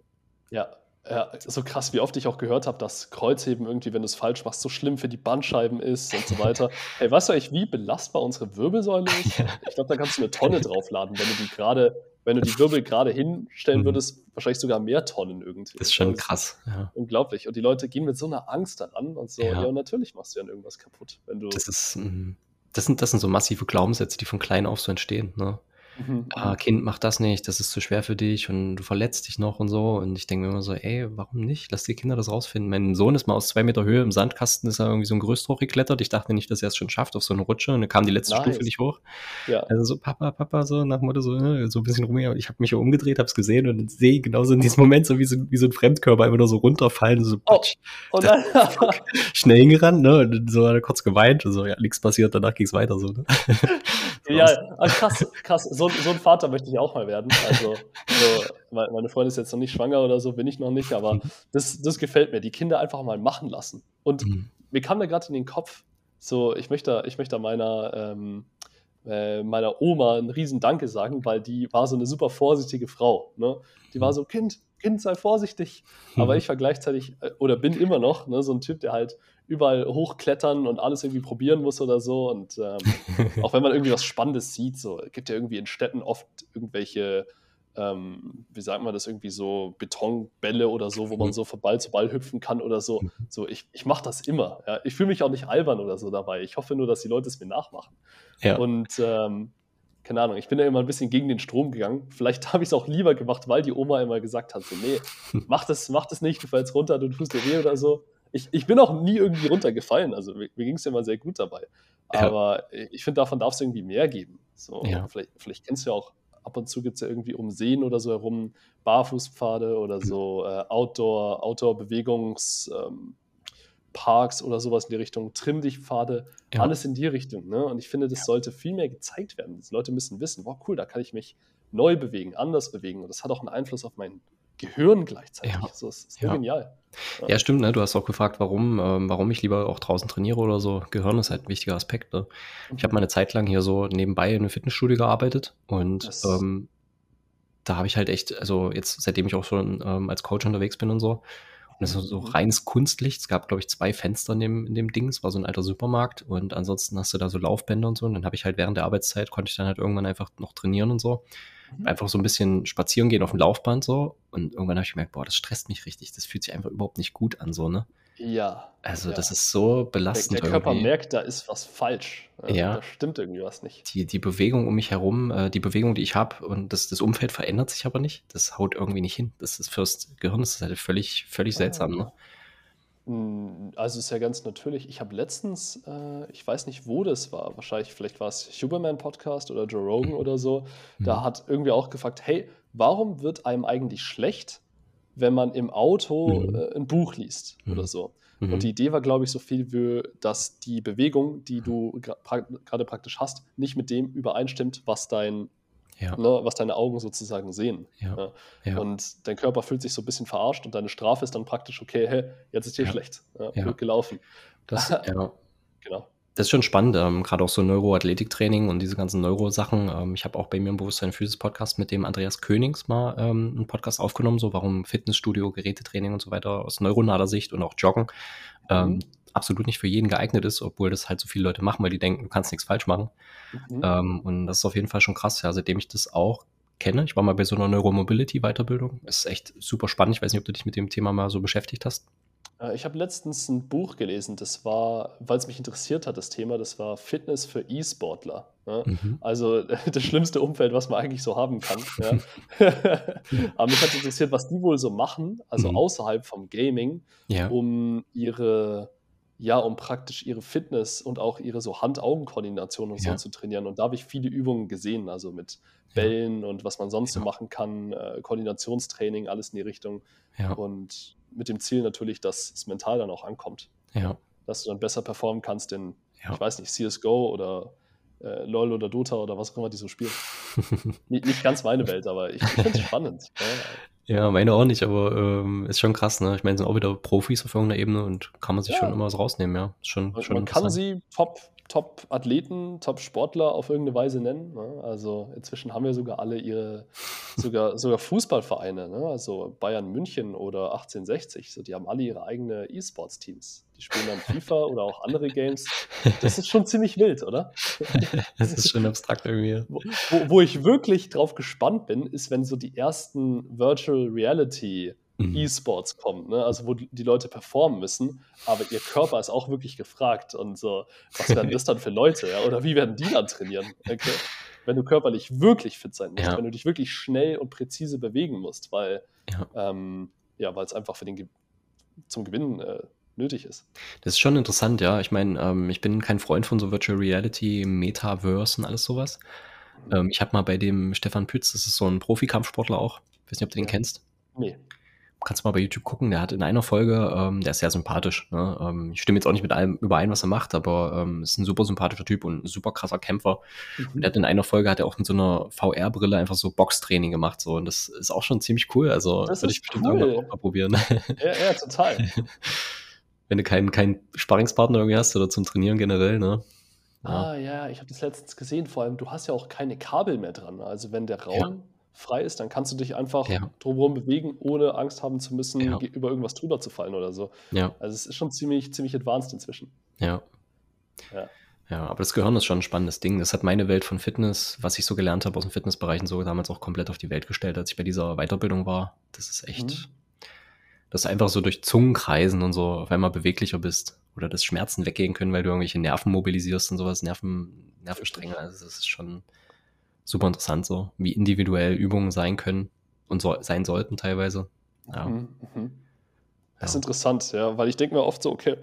Ja, ja, so krass, wie oft ich auch gehört habe, dass Kreuzheben irgendwie, wenn du es falsch machst, so schlimm für die Bandscheiben ist und so weiter. (laughs) Hey, weißt du eigentlich, wie belastbar unsere Wirbelsäule ist? Ich glaube, da kannst du eine Tonne draufladen, wenn du die gerade, wenn du die Wirbel gerade hinstellen mhm. würdest, wahrscheinlich sogar mehr Tonnen irgendwie. Das ist schon das krass. Ja. Unglaublich. Und die Leute gehen mit so einer Angst daran und so, ja, ja natürlich machst du dann irgendwas kaputt, wenn du. Das ist, mhm. das sind, das sind so massive Glaubenssätze, die von klein auf so entstehen, ne? Mhm. ah, Kind, mach das nicht, das ist zu schwer für dich und du verletzt dich noch und so. Und ich denke mir immer so, ey, warum nicht? Lass die Kinder das rausfinden. Mein Sohn ist mal aus zwei Meter Höhe im Sandkasten, ist er irgendwie so ein Gerüst hochgeklettert. Ich dachte nicht, dass er es schon schafft auf so eine Rutsche und dann kam die letzte nice. Stufe nicht hoch. Ja. Also so, Papa, Papa, so nach dem Motto so, ne, so ein bisschen rum. Ich habe mich umgedreht, habe es gesehen und sehe genauso in diesem Moment so wie so, wie so ein Fremdkörper einfach nur so runterfallen. So, oh, oh nein. (laughs) schnell hingerannt, ne? Und so hat er kurz geweint und so, ja, nichts passiert, danach ging es weiter so, ne? (laughs) Ja, also krass, krass. So, so, ein Vater möchte ich auch mal werden. Also, so, meine Freundin ist jetzt noch nicht schwanger oder so, bin ich noch nicht, aber das, das gefällt mir. Die Kinder einfach mal machen lassen. Und mhm. mir kam da gerade in den Kopf, so, ich möchte, ich möchte meiner, ähm, äh, meiner Oma einen riesen Danke sagen, weil die war so eine super vorsichtige Frau. Ne? Die war so, Kind, Kind, sei vorsichtig. Aber ich war gleichzeitig, äh, oder bin immer noch, ne, so ein Typ, der halt überall hochklettern und alles irgendwie probieren muss oder so. Und ähm, (laughs) auch wenn man irgendwie was Spannendes sieht, so gibt ja irgendwie in Städten oft irgendwelche, ähm, wie sagt man das, irgendwie so Betonbälle oder so, wo man mhm. so von Ball zu Ball hüpfen kann oder so. Mhm. So, ich, ich mache das immer. Ja. Ich fühle mich auch nicht albern oder so dabei. Ich hoffe nur, dass die Leute es mir nachmachen. Ja. Und ähm, keine Ahnung, ich bin ja immer ein bisschen gegen den Strom gegangen. Vielleicht (laughs) habe ich es auch lieber gemacht, weil die Oma immer gesagt hat, so, nee, (laughs) mach das, mach das nicht, du fällst runter, du tust dir weh oder so ich, ich bin auch nie irgendwie runtergefallen. Also mir, mir ging es ja immer sehr gut dabei. Aber ja. ich finde, davon darf es irgendwie mehr geben. So, ja. vielleicht, vielleicht kennst du ja auch, ab und zu gibt es ja irgendwie um Seen oder so herum Barfußpfade oder mhm. so äh, Outdoor, Outdoor-Bewegungsparks ähm, oder sowas in die Richtung, Trimm dich Pfade, ja. alles in die Richtung. Ne? Und ich finde, das sollte viel mehr gezeigt werden. Die Leute müssen wissen, wow, cool, da kann ich mich neu bewegen, anders bewegen. Und das hat auch einen Einfluss auf mein Gehirn gleichzeitig. Ja. So, das ist so genial. Ja, stimmt, ne? Du hast auch gefragt, warum, ähm, warum ich lieber auch draußen trainiere oder so. Gehirn ist halt ein wichtiger Aspekt. Ne? Ich habe mhm. meine Zeit lang hier so nebenbei in einem Fitnessstudio gearbeitet und ähm, da habe ich halt echt, also jetzt, seitdem ich auch schon ähm, als Coach unterwegs bin und so, und das ist so mhm. reines Kunstlicht. Es gab, glaube ich, zwei Fenster in dem, in dem Ding. Es war so ein alter Supermarkt und ansonsten hast du da so Laufbänder und so. Und dann habe ich halt während der Arbeitszeit, konnte ich dann halt irgendwann einfach noch trainieren und so. Mhm. Einfach so ein bisschen spazieren gehen auf dem Laufband so. Und irgendwann habe ich gemerkt, boah, das stresst mich richtig. Das fühlt sich einfach überhaupt nicht gut an, so, ne? Ja. Also, ja. das ist so belastend. Der, der Körper irgendwie. merkt, da ist was falsch. Ja. Da stimmt irgendwie was nicht. Die, die Bewegung um mich herum, äh, die Bewegung, die ich habe, und das, das Umfeld verändert sich aber nicht. Das haut irgendwie nicht hin. Das ist fürs Gehirn, das ist halt völlig, völlig ah. seltsam, ne? Hm, also ist ja ganz natürlich. Ich habe letztens, äh, ich weiß nicht, wo das war, wahrscheinlich, vielleicht war es Huberman Podcast oder Joe Rogan oder so. Da mhm. hat irgendwie auch gefragt, hey, warum wird einem eigentlich schlecht, wenn man im Auto mhm. äh, ein Buch liest mhm. oder so? Und die Idee war, glaube ich, so viel wie, dass die Bewegung, die du gerade praktisch hast, nicht mit dem übereinstimmt, was dein ja. ne, was deine Augen sozusagen sehen. Ja. Ja. Und dein Körper fühlt sich so ein bisschen verarscht und deine Strafe ist dann praktisch, okay, hey, jetzt ist hier schlecht, gut gelaufen. Das, (laughs) ja. genau. Das ist schon spannend, ähm, gerade auch so Neuroathletiktraining und diese ganzen Neurosachen. Ähm, ich habe auch bei mir im Bewusstsein Physis Podcast mit dem Andreas Königs mal ähm, einen Podcast aufgenommen, so warum Fitnessstudio, Gerätetraining und so weiter aus neuronaler Sicht und auch Joggen. Ähm, mhm absolut nicht für jeden geeignet ist, obwohl das halt so viele Leute machen, weil die denken, du kannst nichts falsch machen. Mhm. Ähm, und das ist auf jeden Fall schon krass, ja, seitdem ich das auch kenne. Ich war mal bei so einer Neuromobility-Weiterbildung. Ist echt super spannend. Ich weiß nicht, ob du dich mit dem Thema mal so beschäftigt hast. Äh, ich habe letztens ein Buch gelesen, das war, weil es mich interessiert hat, das Thema, das war Fitness für E-Sportler. Ja? Mhm. Also (laughs) das schlimmste Umfeld, was man eigentlich so haben kann. Ja? (laughs) Aber mich hat interessiert, was die wohl so machen, also mhm. außerhalb vom Gaming, ja. um ihre ja, um praktisch ihre Fitness und auch ihre so Hand-Augen-Koordination und ja. so zu trainieren. Und da habe ich viele Übungen gesehen, also mit Bällen ja. und was man sonst ja. so machen kann, äh, Koordinationstraining, alles in die Richtung. Und mit dem Ziel natürlich, dass es mental dann auch ankommt. Dass du dann besser performen kannst in, ich weiß nicht, CSGO oder äh, LOL oder Dota oder was auch immer die so spielen. (laughs) nicht, nicht, ganz meine Welt, aber ich, ich finde es spannend. Ja, meine auch nicht, aber ähm, ist schon krass, ne? Ich meine, sind auch wieder Profis auf irgendeiner Ebene und kann man sich ja. schon immer was rausnehmen, ja. Ist schon, man, schon man kann sie top, Top-Athleten, Top-Sportler auf irgendeine Weise nennen. Ne? Also inzwischen haben wir sogar alle ihre, sogar, (laughs) sogar Fußballvereine, ne? also Bayern München oder 1860, so, die haben alle ihre eigene E-Sports-Teams. Die spielen dann FIFA (laughs) oder auch andere Games. Das ist schon ziemlich wild, oder? (laughs) das ist schon abstrakt irgendwie. Wo, wo ich wirklich drauf gespannt bin, ist, wenn so die ersten Virtual Reality mhm. E-Sports kommt, ne? also wo die Leute performen müssen, aber ihr Körper ist auch wirklich gefragt und so, was werden (laughs) das dann für Leute, ja? oder wie werden die dann trainieren? Okay. wenn du körperlich wirklich fit sein musst, ja. wenn du dich wirklich schnell und präzise bewegen musst, weil ja, ähm, ja weil es einfach für den zum Gewinnen äh, nötig ist. Das ist schon interessant, ja. Ich meine, ähm, ich bin kein Freund von so Virtual Reality, Metaverse und alles sowas. Mhm. Ähm, ich habe mal bei dem Stefan Pütz, das ist so ein Profikampfsportler auch. Ich weiß nicht, ob du den kennst. Nee kannst du mal bei YouTube gucken, der hat in einer Folge, ähm, der ist sehr sympathisch. Ne? Ähm, ich stimme jetzt auch nicht mit allem überein, was er macht, aber ähm, ist ein super sympathischer Typ und ein super krasser Kämpfer. Mhm. Und er hat in einer Folge hat er auch mit so einer VR-Brille einfach so Boxtraining gemacht. So. Und das ist auch schon ziemlich cool. Also würde ich bestimmt cool. irgendwann auch mal probieren. Ja, ja, total. (laughs) Wenn du keinen keinen Sparringspartner irgendwie hast oder zum Trainieren generell, ne? Ja. Ah ja, ich habe das letztens gesehen. Vor allem, du hast ja auch keine Kabel mehr dran. Also wenn der Raum ja frei ist, dann kannst du dich einfach ja. drumherum bewegen, ohne Angst haben zu müssen, ja. über irgendwas drüber zu fallen oder so. Ja. Also es ist schon ziemlich, ziemlich advanced inzwischen. Ja. Ja. Ja, aber das Gehirn ist schon ein spannendes Ding. Das hat meine Welt von Fitness, was ich so gelernt habe aus dem Fitnessbereich und so, damals auch komplett auf die Welt gestellt, als ich bei dieser Weiterbildung war. Das ist echt, mhm. dass du einfach so durch Zungenkreisen und so auf einmal beweglicher bist oder dass Schmerzen weggehen können, weil du irgendwelche Nerven mobilisierst und sowas, Nerven, Nervenstränge. Also das ist schon, super interessant so, wie individuell Übungen sein können und so, sein sollten teilweise. Ja. Mhm, mhm. Das ist interessant, ja, weil ich denke mir oft so, okay,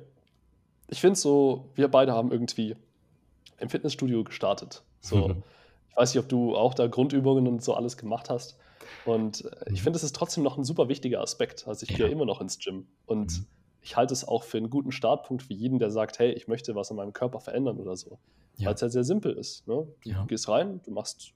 ich finde so, wir beide haben irgendwie im Fitnessstudio gestartet. So, mhm. ich weiß nicht, ob du auch da Grundübungen und so alles gemacht hast. Und äh, ich mhm. finde, es ist trotzdem noch ein super wichtiger Aspekt. Also ich ja. gehe immer noch ins Gym und mhm. ich halte es auch für einen guten Startpunkt für jeden, der sagt, hey, ich möchte was an meinem Körper verändern oder so. Ja. Weil es ja sehr simpel ist. Ne? Du ja. gehst rein, du machst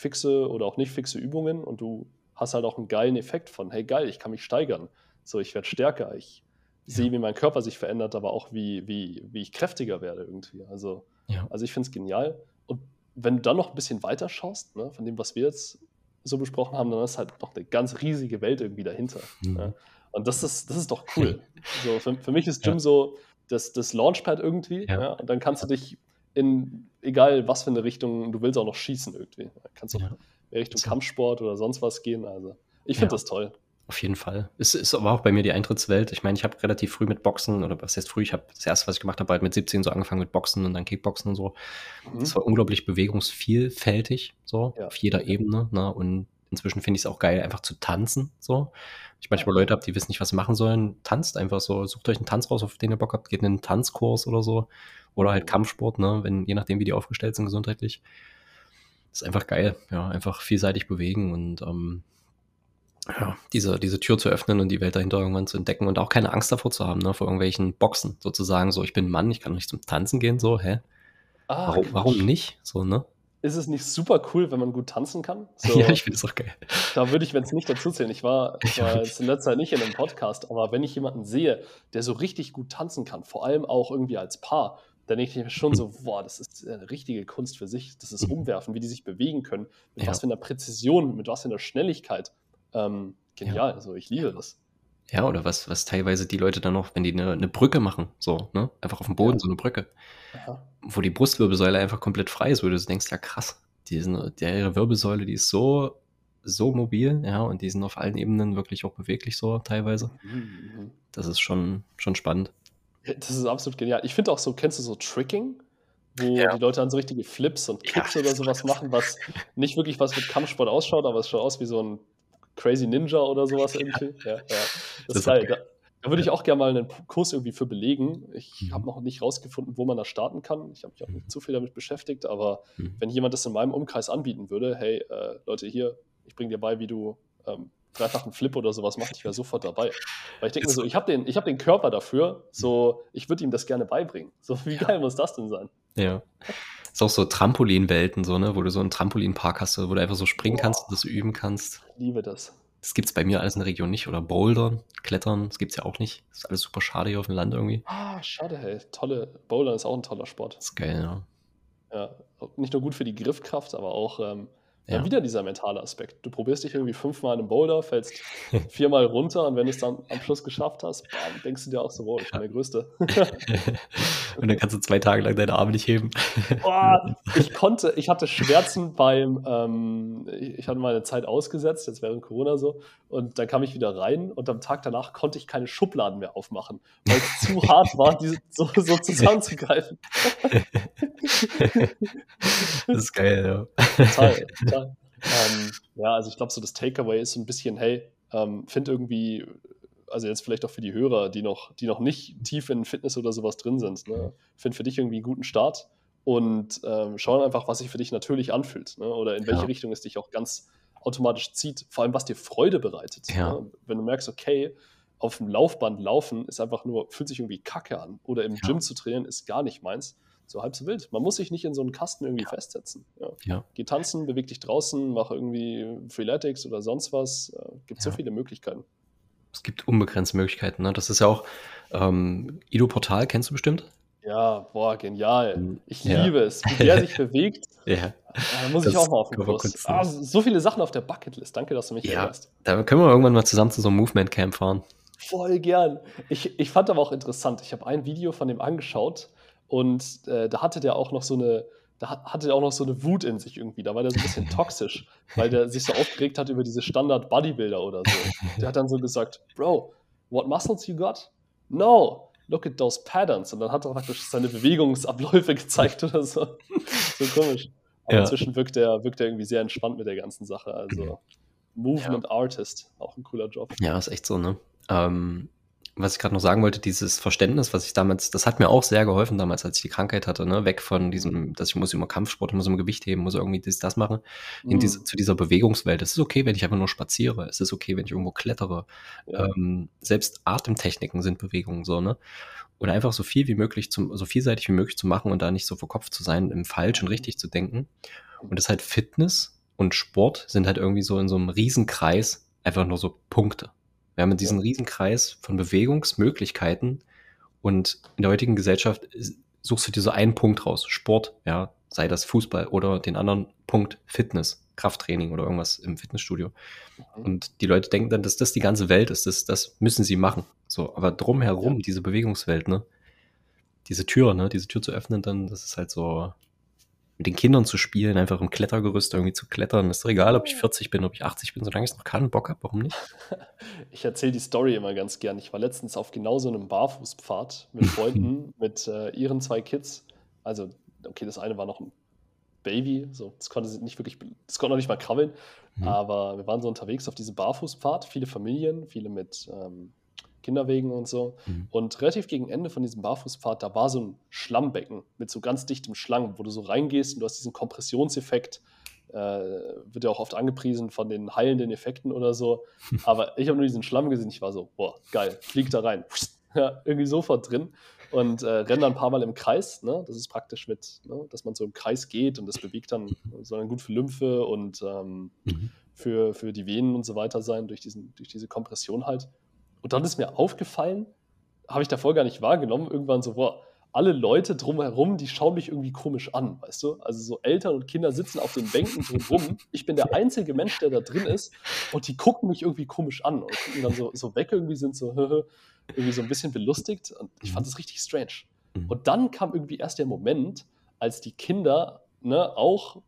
fixe oder auch nicht fixe Übungen und du hast halt auch einen geilen Effekt von, hey geil, ich kann mich steigern. So, ich werde stärker, ich ja. sehe, wie mein Körper sich verändert, aber auch wie, wie, wie ich kräftiger werde irgendwie. Also, ja. also ich finde es genial. Und wenn du dann noch ein bisschen weiter schaust, ne, von dem, was wir jetzt so besprochen haben, dann ist halt noch eine ganz riesige Welt irgendwie dahinter. Mhm. Ne? Und das ist, das ist doch cool. (laughs) so, für, für mich ist Gym ja. so das, das Launchpad irgendwie. Ja. und dann kannst du dich in egal was für eine Richtung, du willst auch noch schießen irgendwie. Kannst auch ja. Richtung Kampfsport oder sonst was gehen. Also ich finde ja. das toll. Auf jeden Fall. Es ist aber auch bei mir die Eintrittswelt. Ich meine, ich habe relativ früh mit Boxen, oder was heißt früh, ich habe das erste, was ich gemacht habe, halt mit 17 so angefangen mit Boxen und dann Kickboxen und so. Mhm. Das war unglaublich bewegungsvielfältig, so, ja. auf jeder Ebene. Ne? Und inzwischen finde ich es auch geil, einfach zu tanzen, so. Ich manchmal Leute habe, die wissen nicht, was sie machen sollen. Tanzt einfach so. Sucht euch einen Tanz raus, auf den ihr Bock habt. Geht in einen Tanzkurs oder so. Oder halt Kampfsport, ne? Wenn, je nachdem, wie die aufgestellt sind gesundheitlich. Das ist einfach geil. Ja, einfach vielseitig bewegen und ähm, ja, diese, diese Tür zu öffnen und die Welt dahinter irgendwann zu entdecken und auch keine Angst davor zu haben, ne, vor irgendwelchen Boxen, sozusagen, so, ich bin ein Mann, ich kann nicht zum Tanzen gehen, so, hä? Ah, warum, warum nicht? So, ne? ist es nicht super cool, wenn man gut tanzen kann? (laughs) So, ja, ich finde es auch geil. Da würde ich, wenn es nicht dazu zählen, ich war, ich (laughs) war jetzt in letzter Zeit nicht in einem Podcast, aber wenn ich jemanden sehe, der so richtig gut tanzen kann, vor allem auch irgendwie als Paar, dann denke ich mir schon so, boah, das ist eine richtige Kunst für sich. Das ist mhm. Umwerfen, wie die sich bewegen können, mit ja. was für einer Präzision, mit was für einer Schnelligkeit. Ähm, genial, ja. also ich liebe das. Ja, oder was, was teilweise die Leute dann noch, wenn die eine, eine Brücke machen, so, ne? Einfach auf dem Boden, ja. so eine Brücke. Aha. Wo die Brustwirbelsäule einfach komplett frei ist, wo du denkst, ja krass, die sind, der, ihre Wirbelsäule, die ist so, so mobil, ja, und die sind auf allen Ebenen wirklich auch beweglich so teilweise. Mhm. mhm. Das ist schon, schon spannend. Das ist absolut genial. Ich finde auch so, kennst du so Tricking? Wo ja. die Leute dann so richtige Flips und Kicks ja. oder sowas machen, was nicht wirklich was mit Kampfsport ausschaut, aber es schaut aus wie so ein Crazy Ninja oder sowas irgendwie. Ja, ja. Das, das ist geil. Da, da, würde ich auch gerne mal einen Kurs irgendwie für belegen. Ich mhm. habe noch nicht rausgefunden, wo man da starten kann. Ich habe mich auch nicht mhm. zu viel damit beschäftigt, aber mhm. wenn jemand das in meinem Umkreis anbieten würde, hey, äh, Leute, hier, ich bringe dir bei, wie du ähm, dreifachen Flip oder sowas machst, ich wäre sofort dabei. Weil ich denke mir so, ich habe den, hab den Körper dafür, so, ich würde ihm das gerne beibringen. So, wie geil muss das denn sein? Ja. Ist auch so Trampolinwelten, so, ne, wo du so einen Trampolinpark hast, wo du einfach so springen Boah. kannst und das üben kannst. Ich liebe das. Das gibt es bei mir alles in der Region nicht. Oder Bouldern, Klettern, das gibt es ja auch nicht. Das ist alles super schade hier auf dem Land irgendwie. Ah, schade, hey. Tolle, Bouldern ist auch ein toller Sport. Das ist geil, ja. Ja, nicht nur gut für die Griffkraft, aber auch ähm, ja. wieder dieser mentale Aspekt. Du probierst dich irgendwie fünfmal in einem Boulder, fällst (laughs) viermal runter und wenn du es dann am Schluss geschafft hast, bam, denkst du dir auch so, wow, ich bin der Größte. (laughs) und dann kannst du zwei Tage lang deine Arme nicht heben. (laughs) Oh, ich konnte, ich hatte Schmerzen beim, ähm, ich hatte meine Zeit ausgesetzt, jetzt während Corona so, und dann kam ich wieder rein und am Tag danach konnte ich keine Schubladen mehr aufmachen, weil es zu hart war, diese so, so zusammenzugreifen. das ist geil, ja. Total, total. Ähm, ja, also ich glaube, so das Takeaway ist so ein bisschen, hey, ähm, find irgendwie also jetzt vielleicht auch für die Hörer, die noch, die noch nicht tief in Fitness oder sowas drin sind, ne? find für dich irgendwie einen guten Start und ähm, schau einfach, was sich für dich natürlich anfühlt ne? oder in welche ja. Richtung es dich auch ganz automatisch zieht, vor allem was dir Freude bereitet. Ja. Ne? Wenn du merkst, okay, auf dem Laufband laufen ist einfach nur, fühlt sich irgendwie kacke an oder im ja. Gym zu trainieren ist gar nicht meins. So halb so wild. Man muss sich nicht in so einen Kasten irgendwie festsetzen. Ja. Geh tanzen, beweg dich draußen, mach irgendwie Freeletics oder sonst was. Gibt so viele Möglichkeiten es gibt unbegrenzte Möglichkeiten. Ne? Das ist ja auch ähm, Ido Portal, kennst du bestimmt? Ja, boah, genial. Hm, ich ja. liebe es, wie (laughs) der sich bewegt. Ja. Da muss das ich auch mal auf den Kurs. Ah, so viele Sachen auf der Bucketlist. Danke, dass du mich ja, erinnerst. Da können wir irgendwann mal zusammen zu so einem Movement Camp fahren. Voll gern. Ich, ich fand aber auch interessant. Ich habe ein Video von dem angeschaut und äh, da hatte der auch noch so eine, da hatte er auch noch so eine Wut in sich irgendwie. Da war der so ein bisschen (laughs) toxisch, weil der sich so aufgeregt hat über diese Standard-Bodybuilder oder so. Der hat dann so gesagt, Bro, what muscles you got? No, look at those patterns. Und dann hat er praktisch seine Bewegungsabläufe (laughs) gezeigt oder so. So komisch. Aber ja. inzwischen wirkt er, wirkt er irgendwie sehr entspannt mit der ganzen Sache. Also Movement ja. Artist, auch ein cooler Job. Ja, ist echt so, ne? Ähm, was ich gerade noch sagen wollte, dieses Verständnis, was ich damals, das hat mir auch sehr geholfen damals, als ich die Krankheit hatte, ne? weg von diesem, dass ich muss immer Kampfsport, muss immer Gewicht heben, muss irgendwie das, das machen, in mhm. diese, zu dieser Bewegungswelt. Es ist okay, wenn ich einfach nur spaziere, es ist okay, wenn ich irgendwo klettere. Ja. Ähm, selbst Atemtechniken sind Bewegungen so, ne? Oder einfach so viel wie möglich, zum, so vielseitig wie möglich zu machen und da nicht so verkopft zu sein, im falsch und mhm. richtig zu denken. Und das halt Fitness und Sport sind halt irgendwie so in so einem Riesenkreis einfach nur so Punkte. Wir haben diesen Riesenkreis von Bewegungsmöglichkeiten und in der heutigen Gesellschaft suchst du dir so einen Punkt raus. Sport, ja, sei das Fußball oder den anderen Punkt Fitness, Krafttraining oder irgendwas im Fitnessstudio. Mhm. Und die Leute denken dann, dass das die ganze Welt ist, das, das müssen sie machen. So, aber drumherum, diese Bewegungswelt, ne? Diese Tür, ne? Diese Tür zu öffnen, dann, das ist halt so, mit den Kindern zu spielen, einfach im Klettergerüst irgendwie zu klettern. Ist doch egal, ob ich 40 bin, ob ich 80 bin, solange ich es noch kann, Bock habe, warum nicht? (laughs) Ich erzähle die Story immer ganz gern. Ich war letztens auf genau so einem Barfußpfad mit (laughs) Freunden, mit äh, ihren zwei Kids. Also, okay, das eine war noch ein Baby, so, das konnte nicht wirklich, das konnte noch nicht mal krabbeln, mhm. aber wir waren so unterwegs auf diesem Barfußpfad, viele Familien, viele mit ähm, Kinderwegen und so. Mhm. Und relativ gegen Ende von diesem Barfußpfad, da war so ein Schlammbecken mit so ganz dichtem Schlamm, wo du so reingehst und du hast diesen Kompressionseffekt. Äh, wird ja auch oft angepriesen von den heilenden Effekten oder so. (laughs) Aber ich habe nur diesen Schlamm gesehen, ich war so, boah, geil, flieg da rein. (laughs) Ja, irgendwie sofort drin und äh, renne dann ein paar Mal im Kreis. Ne? Das ist praktisch mit, ne? dass man so im Kreis geht und das bewegt dann, soll dann gut für Lymphe und ähm, mhm. für, für die Venen und so weiter sein, durch, diesen, durch diese Kompression halt. Und dann ist mir aufgefallen, habe ich davor gar nicht wahrgenommen, irgendwann so, boah, alle Leute drumherum, die schauen mich irgendwie komisch an, weißt du? Also so Eltern und Kinder sitzen auf den Bänken drumherum. Ich bin der einzige Mensch, der da drin ist und die gucken mich irgendwie komisch an und gucken dann so, so weg irgendwie, sind so (laughs) irgendwie so ein bisschen belustigt und ich fand das richtig strange. Mhm. Und dann kam irgendwie erst der Moment, als die Kinder ne, auch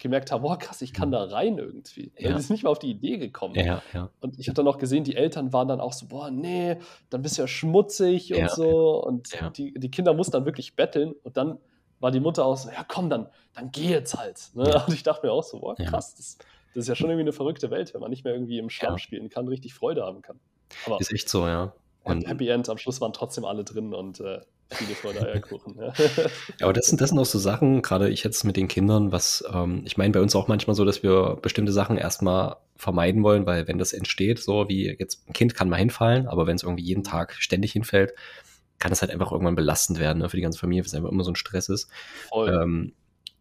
gemerkt habe, boah, krass, ich kann da rein irgendwie. Ja. Das ist nicht mal auf die Idee gekommen. Ja, ja. Und ich habe dann auch gesehen, die Eltern waren dann auch so, boah, nee, dann bist du ja schmutzig und so. Und Die, die Kinder mussten dann wirklich betteln. Und dann war die Mutter auch so, ja komm, dann, dann geh jetzt halt. Ne? Und ich dachte mir auch so, boah, krass, das, das, ist ja schon irgendwie eine verrückte Welt, wenn man nicht mehr irgendwie im Schlamm spielen kann, richtig Freude haben kann. Aber ist echt so, ja. Und Happy End, am Schluss waren trotzdem alle drin und äh, Viele Freude Eierkuchen. Ja. (laughs) ja, aber das sind, das sind auch so Sachen, gerade ich jetzt mit den Kindern, was, ähm, ich meine, bei uns auch manchmal so, dass wir bestimmte Sachen erstmal vermeiden wollen, weil wenn das entsteht, so wie jetzt ein Kind kann mal hinfallen, aber wenn es irgendwie jeden Tag ständig hinfällt, kann es halt einfach irgendwann belastend werden ne, für die ganze Familie, weil es einfach immer so ein Stress ist. Ähm,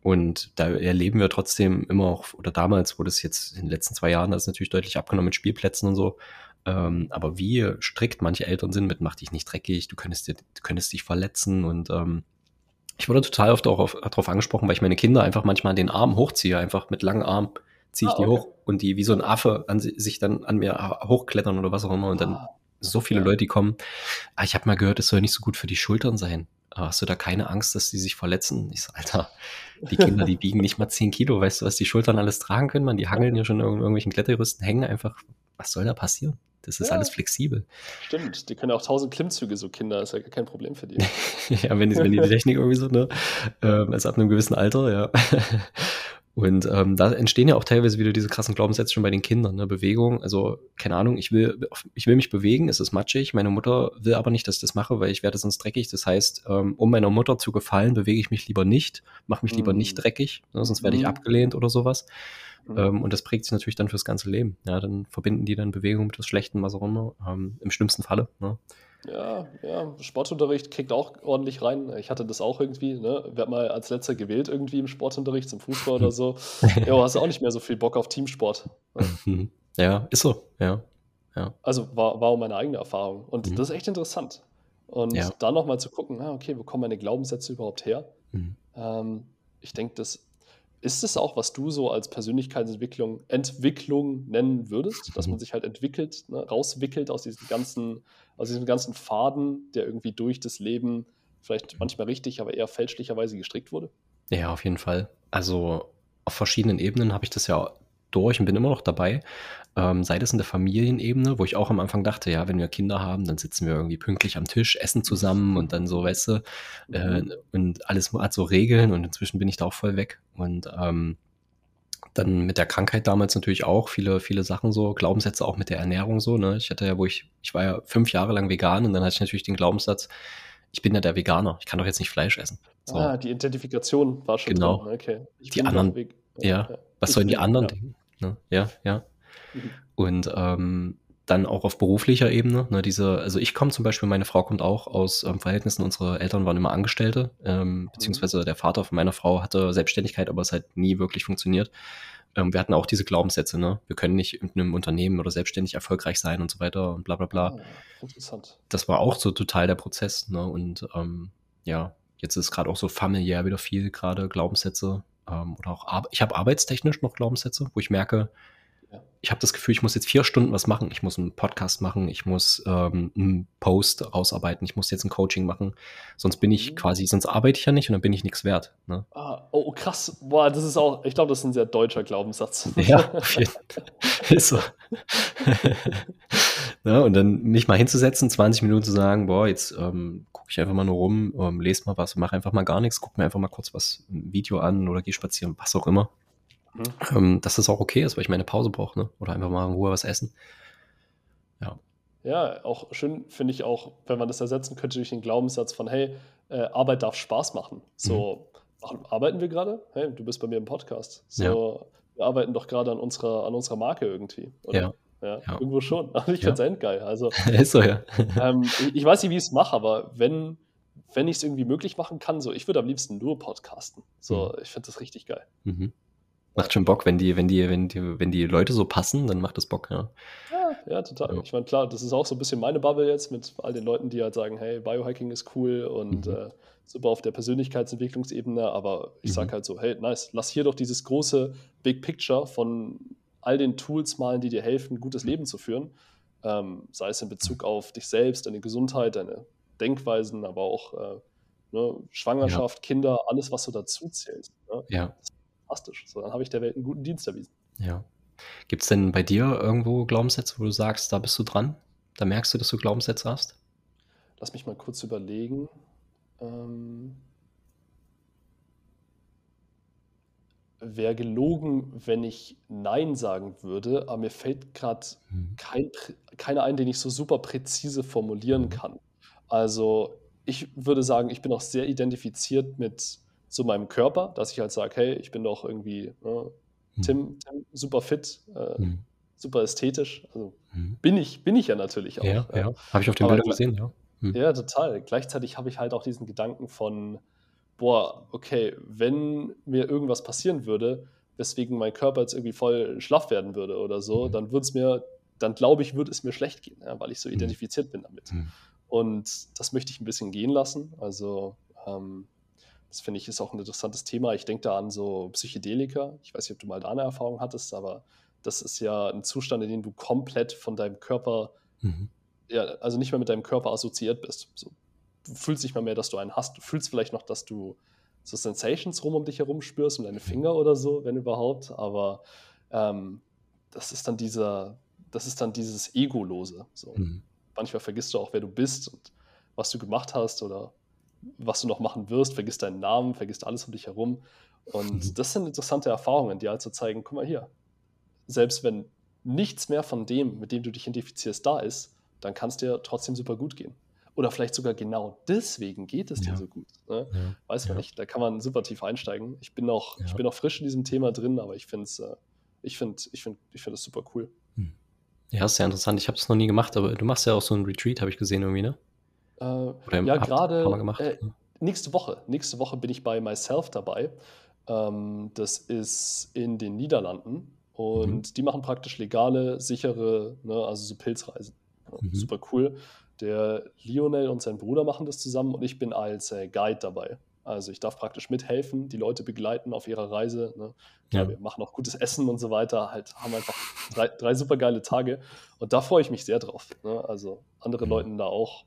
und da erleben wir trotzdem immer auch, oder damals, wo das jetzt in den letzten zwei Jahren, das ist natürlich deutlich abgenommen mit Spielplätzen und so, ähm, aber wie strikt manche Eltern sind mit, mach dich nicht dreckig, du könntest, dir, du könntest dich verletzen und ähm, ich wurde total oft auch darauf angesprochen, weil ich meine Kinder einfach manchmal an den Arm hochziehe, einfach mit langen Armen ziehe ich ah, die okay. hoch und die wie so ein Affe an sich dann an mir hochklettern oder was auch immer und dann ah. so viele ja. Leute, die kommen, ah, ich habe mal gehört, es soll nicht so gut für die Schultern sein. Hast du da keine Angst, dass die sich verletzen? Ich so, Alter, die Kinder, die wiegen nicht mal 10 Kilo. Weißt du, was die Schultern alles tragen können? Man, die hangeln ja schon in irgendwelchen Kletterrüsten, hängen einfach. Was soll da passieren? Das ist ja, alles flexibel. Stimmt, die können auch tausend Klimmzüge, so Kinder, ist ja kein Problem für die. (laughs) ja, wenn die, wenn die Technik irgendwie so, ne? Ähm, also ab einem gewissen Alter, ja. Und ähm, da entstehen ja auch teilweise wieder diese krassen Glaubenssätze schon bei den Kindern, ne? Bewegung, also keine Ahnung, ich will, ich will mich bewegen, es ist matschig, meine Mutter will aber nicht, dass ich das mache, weil ich werde sonst dreckig. Das heißt, ähm, um meiner Mutter zu gefallen, bewege ich mich lieber nicht, mache mich lieber nicht mhm. dreckig, ne? sonst werde ich mhm. abgelehnt oder sowas. Mhm. Ähm, und das prägt sich natürlich dann fürs ganze Leben. Ja, dann verbinden die dann Bewegung mit was Schlechtem, was auch immer, ähm, im schlimmsten Falle. Ne? Ja, ja, Sportunterricht kickt auch ordentlich rein. Ich hatte das auch irgendwie, ne? Werd mal als letzter gewählt irgendwie im Sportunterricht, zum Fußball oder so. (laughs) ja, hast du auch nicht mehr so viel Bock auf Teamsport. Ja, ist so, ja. ja. Also war, war auch meine eigene Erfahrung. Und mhm. das ist echt interessant. Und ja. da nochmal zu gucken, ah, okay, wo kommen meine Glaubenssätze überhaupt her? Mhm. Ähm, ich denke, das ist es auch, was du so als Persönlichkeitsentwicklung Entwicklung nennen würdest, dass man mhm. sich halt entwickelt, ne, rauswickelt aus diesem ganzen, aus diesem ganzen Faden, der irgendwie durch das Leben vielleicht manchmal richtig, aber eher fälschlicherweise gestrickt wurde? Ja, auf jeden Fall. Also auf verschiedenen Ebenen habe ich das ja durch und bin immer noch dabei. Ähm, sei das in der Familienebene, wo ich auch am Anfang dachte, ja, wenn wir Kinder haben, dann sitzen wir irgendwie pünktlich am Tisch, essen zusammen und dann so, weißt du, äh, und alles hat so Regeln und inzwischen bin ich da auch voll weg. Und ähm, dann mit der Krankheit damals natürlich auch viele, viele Sachen so, Glaubenssätze auch mit der Ernährung so, ne? Ich hatte ja, wo ich, ich war ja fünf Jahre lang vegan und dann hatte ich natürlich den Glaubenssatz, ich bin ja der Veganer, ich kann doch jetzt nicht Fleisch essen. So. Ah, die Identifikation war schon genau. drin. Okay. Ich die anderen, ja, ja, was sollen die anderen ja. denken? Ne? Ja, ja. Mhm. Und ähm, dann auch auf beruflicher Ebene. Ne, diese, also ich komme zum Beispiel, meine Frau kommt auch aus ähm, Verhältnissen, unsere Eltern waren immer Angestellte, ähm, mhm. beziehungsweise der Vater von meiner Frau hatte Selbstständigkeit, aber es hat nie wirklich funktioniert. Ähm, wir hatten auch diese Glaubenssätze, ne? Wir können nicht in einem Unternehmen oder selbstständig erfolgreich sein und so weiter und bla bla bla. Oh, interessant. Das war auch so total der Prozess, ne? Und ähm, ja, jetzt ist gerade auch so familiär wieder viel, gerade Glaubenssätze, ähm, oder auch Ar ich habe arbeitstechnisch noch Glaubenssätze, wo ich merke, ja. ich habe das Gefühl, ich muss jetzt vier Stunden was machen. Ich muss einen Podcast machen, ich muss ähm, einen Post ausarbeiten, ich muss jetzt ein Coaching machen. Sonst bin ich mhm. quasi, sonst arbeite ich ja nicht und dann bin ich nichts wert. Ne? Ah, oh, krass. Boah, das ist auch, ich glaube, das ist ein sehr deutscher Glaubenssatz. Ja, auf jeden Fall. (laughs) ist so. (laughs) ja, und dann mich mal hinzusetzen, 20 Minuten zu sagen, boah, jetzt ähm, gucke ich einfach mal nur rum, ähm, lese mal was, mache einfach mal gar nichts, guck mir einfach mal kurz was, ein Video an oder gehe spazieren, was auch immer. Mhm. Ähm, dass das auch okay ist, weil ich meine Pause brauche, ne? Oder einfach mal in Ruhe was essen. Ja. Ja, auch schön finde ich auch, wenn man das ersetzen könnte durch den Glaubenssatz von, hey, äh, Arbeit darf Spaß machen. So, mhm. arbeiten wir gerade? Hey, du bist bei mir im Podcast. So, ja. wir arbeiten doch gerade an unserer, an unserer Marke irgendwie. Oder? Ja. Ja, ja, irgendwo schon. (laughs) Also ich ja. finde es endgeil. Also, (laughs) ist so, ja. ähm, ich, ich, weiß nicht, wie ich es mache, aber wenn, wenn ich es irgendwie möglich machen kann, so, ich würde am liebsten nur podcasten. So, mhm. ich finde das richtig geil. Mhm. Macht schon Bock, wenn die, wenn die, wenn die, wenn die Leute so passen, dann macht das Bock, ja. Ja, ja total. Ja. Ich meine, klar, das ist auch so ein bisschen meine Bubble jetzt mit all den Leuten, die halt sagen, hey, Biohacking ist cool und mhm. äh, super auf der Persönlichkeitsentwicklungsebene, aber ich mhm. sage halt so, hey, nice, lass hier doch dieses große Big Picture von all den Tools malen, die dir helfen, ein gutes Leben zu führen. Ähm, sei es in Bezug auf dich selbst, deine Gesundheit, deine Denkweisen, aber auch äh, ne, Schwangerschaft, ja. Kinder, alles, was so dazu zählt. Ne? Ja. fantastisch. So, dann habe ich der Welt einen guten Dienst erwiesen. Ja. Gibt es denn bei dir irgendwo Glaubenssätze, wo du sagst, da bist du dran? Da merkst du, dass du Glaubenssätze hast? Lass mich mal kurz überlegen. Ähm, wäre gelogen, wenn ich Nein sagen würde, aber mir fällt gerade mhm. kein, keiner ein, den ich so super präzise formulieren mhm. kann. Also ich würde sagen, ich bin auch sehr identifiziert mit so meinem Körper, dass ich halt sage, hey, ich bin doch irgendwie ne, mhm. Tim, Tim, super fit, äh, mhm. super ästhetisch. Also mhm. bin ich, bin ich ja natürlich auch. Ja, ja. habe ich auf den Bildern gesehen, ja. Mhm. Ja, total. Gleichzeitig habe ich halt auch diesen Gedanken von, boah, okay, wenn mir irgendwas passieren würde, weswegen mein Körper jetzt irgendwie voll schlaff werden würde oder so, mhm. dann würde es mir, dann glaube ich, würde es mir schlecht gehen, ja, weil ich so mhm. identifiziert bin damit. Mhm. Und das möchte ich ein bisschen gehen lassen. Also ähm, das finde ich ist auch ein interessantes Thema. Ich denke da an so Psychedelika. Ich weiß nicht, ob du mal da eine Erfahrung hattest, aber das ist ja ein Zustand, in dem du komplett von deinem Körper mhm. ja, also nicht mehr mit deinem Körper assoziiert bist. So, du fühlst nicht mal mehr, dass du einen hast. Du fühlst vielleicht noch, dass du so Sensations rum um dich herum spürst und deine Finger oder so, wenn überhaupt. Aber ähm, das ist dann dieser, das ist dann dieses Egolose. So. Mhm. Manchmal vergisst du auch, wer du bist und was du gemacht hast oder was du noch machen wirst, vergisst deinen Namen, vergisst alles um dich herum. Und mhm. das sind interessante Erfahrungen, die halt so zeigen, guck mal hier, selbst wenn nichts mehr von dem, mit dem du dich identifizierst, da ist, dann kann es dir trotzdem super gut gehen. Oder vielleicht sogar genau deswegen geht es ja. dir so gut. Ne? Ja. Weiß man ja. nicht. Da kann man super tief einsteigen. Ich bin noch, ich bin noch frisch in diesem Thema drin, aber ich finde es, äh, ich finde, ich finde, ich finde super cool. Hm. Ja, ist sehr interessant. Ich habe es noch nie gemacht, aber du machst ja auch so ein Retreat, habe ich gesehen irgendwie, ne? Äh, ja, gerade äh, nächste Woche. Nächste Woche bin ich bei Myself dabei. Ähm, das ist in den Niederlanden und mhm. die machen praktisch legale, sichere, ne, also so Pilzreisen. Mhm. Super cool. Der Lionel und sein Bruder machen das zusammen und ich bin als äh, Guide dabei. Also ich darf praktisch mithelfen, die Leute begleiten auf ihrer Reise. Ne? Ja. wir machen auch gutes Essen und so weiter. Halt haben einfach drei, drei super geile Tage und da freue ich mich sehr drauf. Ne? Also andere mhm. Leuten da auch,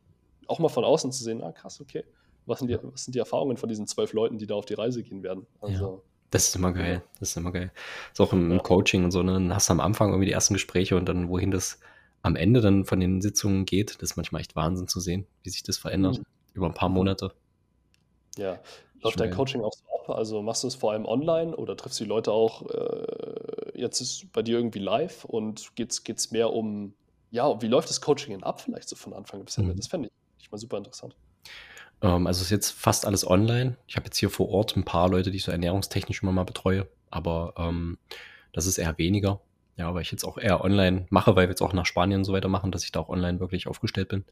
auch mal von außen zu sehen, ah krass, okay, was sind, die, was sind die Erfahrungen von diesen zwölf Leuten, die da auf die Reise gehen werden? Also, ja. Das ist immer geil. Das ist immer geil. Das ist auch im, im Coaching und so, ne? Dann hast du am Anfang irgendwie die ersten Gespräche und dann, wohin das am Ende dann von den Sitzungen geht, das ist manchmal echt Wahnsinn zu sehen, wie sich das verändert mhm. über ein paar Monate. Ja, läuft dein Coaching auch so ab? Also machst du es vor allem online oder triffst du die Leute auch äh, jetzt ist bei dir irgendwie live und geht es mehr um, ja, wie läuft das Coaching denn ab vielleicht so von Anfang bis Ende? Mhm. Das fände ich mal super interessant. Ähm, also ist jetzt fast alles online. Ich habe jetzt hier vor Ort ein paar Leute, die ich so ernährungstechnisch immer mal betreue, aber ähm, das ist eher weniger. Ja, weil ich jetzt auch eher online mache, weil wir jetzt auch nach Spanien und so weiter machen, dass ich da auch online wirklich aufgestellt bin.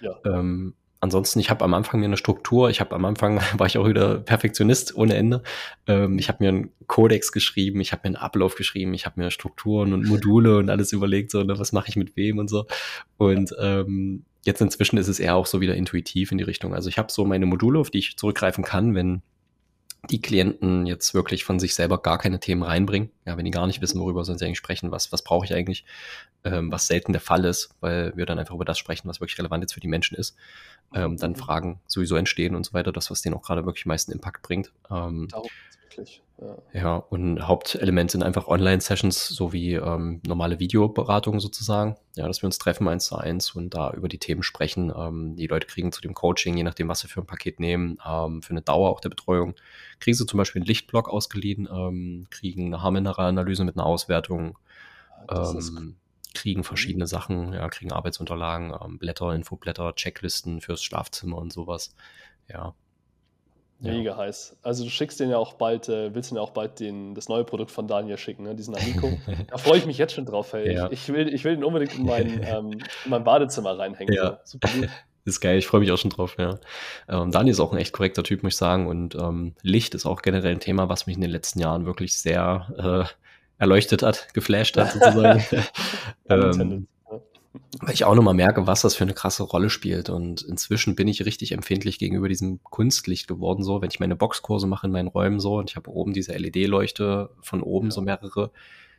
Ja. Ähm, ansonsten, ich habe am Anfang mir eine Struktur. Ich habe am Anfang (laughs) war ich auch wieder Perfektionist ohne Ende. Ähm, ich habe mir einen Kodex geschrieben, ich habe mir einen Ablauf geschrieben, ich habe mir Strukturen und Module und alles überlegt, so ne, was mache ich mit wem und so. Und ähm, jetzt inzwischen ist es eher auch so wieder intuitiv in die Richtung. Also ich habe so meine Module, auf die ich zurückgreifen kann, wenn die Klienten jetzt wirklich von sich selber gar keine Themen reinbringen. Ja, wenn die gar nicht wissen, worüber sollen sie eigentlich sprechen, was, was brauche ich eigentlich, ähm, was selten der Fall ist, weil wir dann einfach über das sprechen, was wirklich relevant jetzt für die Menschen ist. Ähm, dann mhm. Fragen sowieso entstehen und so weiter, das, was denen auch gerade wirklich meisten Impact bringt. Ähm, Darum wirklich. Ja. ja, und Hauptelement sind einfach Online-Sessions sowie ähm, normale Videoberatungen sozusagen. Ja, dass wir uns treffen eins zu eins und da über die Themen sprechen. Ähm, die Leute kriegen zu dem Coaching, je nachdem, was sie für ein Paket nehmen, ähm, für eine Dauer auch der Betreuung, kriegen sie zum Beispiel einen Lichtblock ausgeliehen, ähm, kriegen eine Haarmineralanalyse mit einer Auswertung, ähm, kriegen verschiedene Sachen, ja, kriegen Arbeitsunterlagen, ähm, Blätter, Infoblätter, Checklisten fürs Schlafzimmer und sowas. Ja, Mega ja. heiß. Also du schickst den ja auch bald, äh, willst den ja auch bald den, das neue Produkt von Daniel schicken, ne? diesen Amico. (laughs) da freue ich mich jetzt schon drauf. Hey. Ja. Ich, ich, will, ich will den unbedingt in mein, (laughs) ähm, in mein Badezimmer reinhängen. Ja. So. Super gut. (laughs) Ist geil, ich freue mich auch schon drauf, ja. Ähm, Daniel ist auch ein echt korrekter Typ, muss ich sagen. Und ähm, Licht ist auch generell ein Thema, was mich in den letzten Jahren wirklich sehr äh, erleuchtet hat, geflasht hat, sozusagen. ähm, weil ich auch nochmal merke, was das für eine krasse Rolle spielt. Und inzwischen bin ich richtig empfindlich gegenüber diesem Kunstlicht geworden. So, wenn ich meine Boxkurse mache in meinen Räumen so und ich habe oben diese LED-Leuchte von oben ja. so mehrere,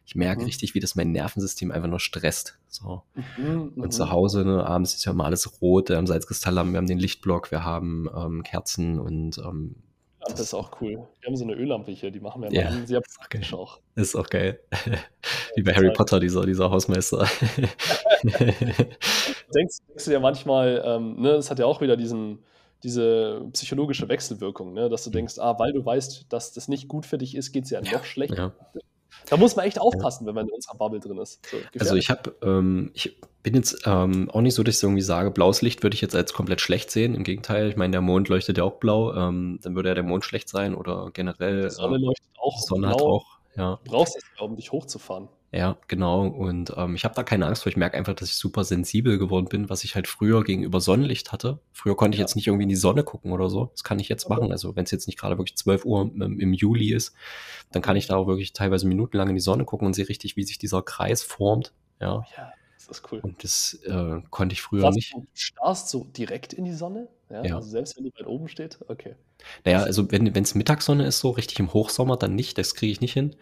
ich merke mhm. richtig, wie das mein Nervensystem einfach nur stresst. So. Mhm, und zu mhm. Hause, ne, abends ist ja immer alles rot, wir haben Salzkristall, wir haben den Lichtblock, wir haben ähm, Kerzen und ähm, das ist auch cool. Wir haben so eine Öllampe hier, die machen wir ja, an. sehr praktisch auch. Ist auch geil. (laughs) Wie bei Harry Potter, dieser, dieser Hausmeister. (laughs) denkst, denkst, du dir manchmal, ähm, ne, das hat ja auch wieder diesen, diese psychologische Wechselwirkung, ne, dass du mhm. denkst, ah, weil du weißt, dass das nicht gut für dich ist, geht es ja noch schlechter. Ja. Da muss man echt aufpassen, wenn man in unserer Bubble drin ist. So, also ich habe, ähm, ich bin jetzt ähm, auch nicht so, dass ich irgendwie sage, blaues Licht würde ich jetzt als komplett schlecht sehen. Im Gegenteil, ich meine, der Mond leuchtet ja auch blau, ähm, dann würde ja der Mond schlecht sein oder generell. Die Sonne äh, leuchtet auch Sonne blau. Hat auch, ja. Du brauchst es, um dich hochzufahren. Ja, genau. Und ähm, ich habe da keine Angst vor. Ich merke einfach, dass ich super sensibel geworden bin, was ich halt früher gegenüber Sonnenlicht hatte. Früher konnte ich ja. jetzt nicht irgendwie in die Sonne gucken oder so. Das kann ich jetzt machen. Also wenn es jetzt nicht gerade wirklich 12 Uhr im, im, Juli ist, dann kann ich da auch wirklich teilweise minutenlang in die Sonne gucken und sehe richtig, wie sich dieser Kreis formt. Ja. ja das ist cool. Und das äh, konnte ich früher Was, nicht. Du starrst so direkt in die Sonne? Ja, ja. Also selbst wenn die weit oben steht? Okay. Naja, also wenn es Mittagssonne ist, so richtig im Hochsommer, dann nicht. Das kriege ich nicht hin.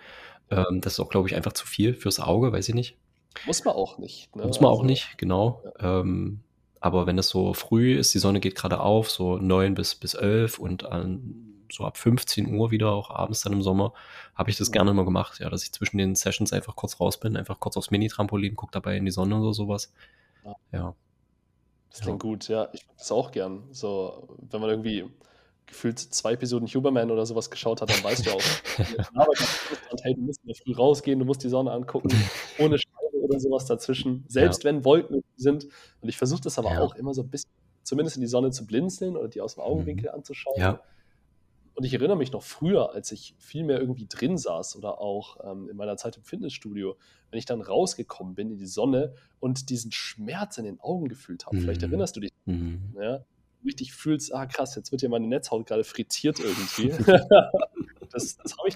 Ähm, das ist auch, glaube ich, einfach zu viel fürs Auge, weiß ich nicht. Muss man auch nicht. Ne? Muss man also, auch nicht, genau. Ja. Ähm, aber wenn es so früh ist, die Sonne geht gerade auf, so 9 bis, bis 11 und an, so ab 15 Uhr wieder, auch abends dann im Sommer, habe ich das gerne immer gemacht, ja, dass ich zwischen den Sessions einfach kurz raus bin, einfach kurz aufs Mini-Trampolin, gucke dabei in die Sonne oder sowas. Ja. ja. Das klingt ja. gut, ja. Ich mag das auch gern. So, wenn man irgendwie gefühlt zwei Episoden Huberman oder sowas geschaut hat, dann weißt du auch, (laughs) hey, du musst in der Früh rausgehen, du musst die Sonne angucken, (laughs) ohne Scheibe oder sowas dazwischen, selbst ja. wenn Wolken sind. Und ich versuche das aber ja. auch immer so ein bisschen, zumindest in die Sonne zu blinzeln oder die aus dem Augenwinkel mhm. anzuschauen. Ja. Und ich erinnere mich noch früher, als ich viel mehr irgendwie drin saß oder auch ähm, in meiner Zeit im Fitnessstudio, wenn ich dann rausgekommen bin in die Sonne und diesen Schmerz in den Augen gefühlt habe. Mhm. Vielleicht erinnerst du dich. Mhm. Ja? Richtig fühlst, ah krass, jetzt wird ja meine Netzhaut gerade frittiert irgendwie. (laughs) (laughs) das das habe ich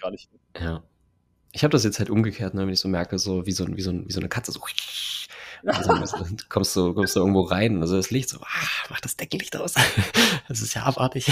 gar nicht. Ja. Ich habe das jetzt halt umgekehrt, ne, wenn ich so merke, so wie so, wie so, wie so eine Katze, so also, kommst, du, kommst du irgendwo rein, also das Licht so, ah, mach das Deckenlicht aus. (laughs) das ist ja abartig.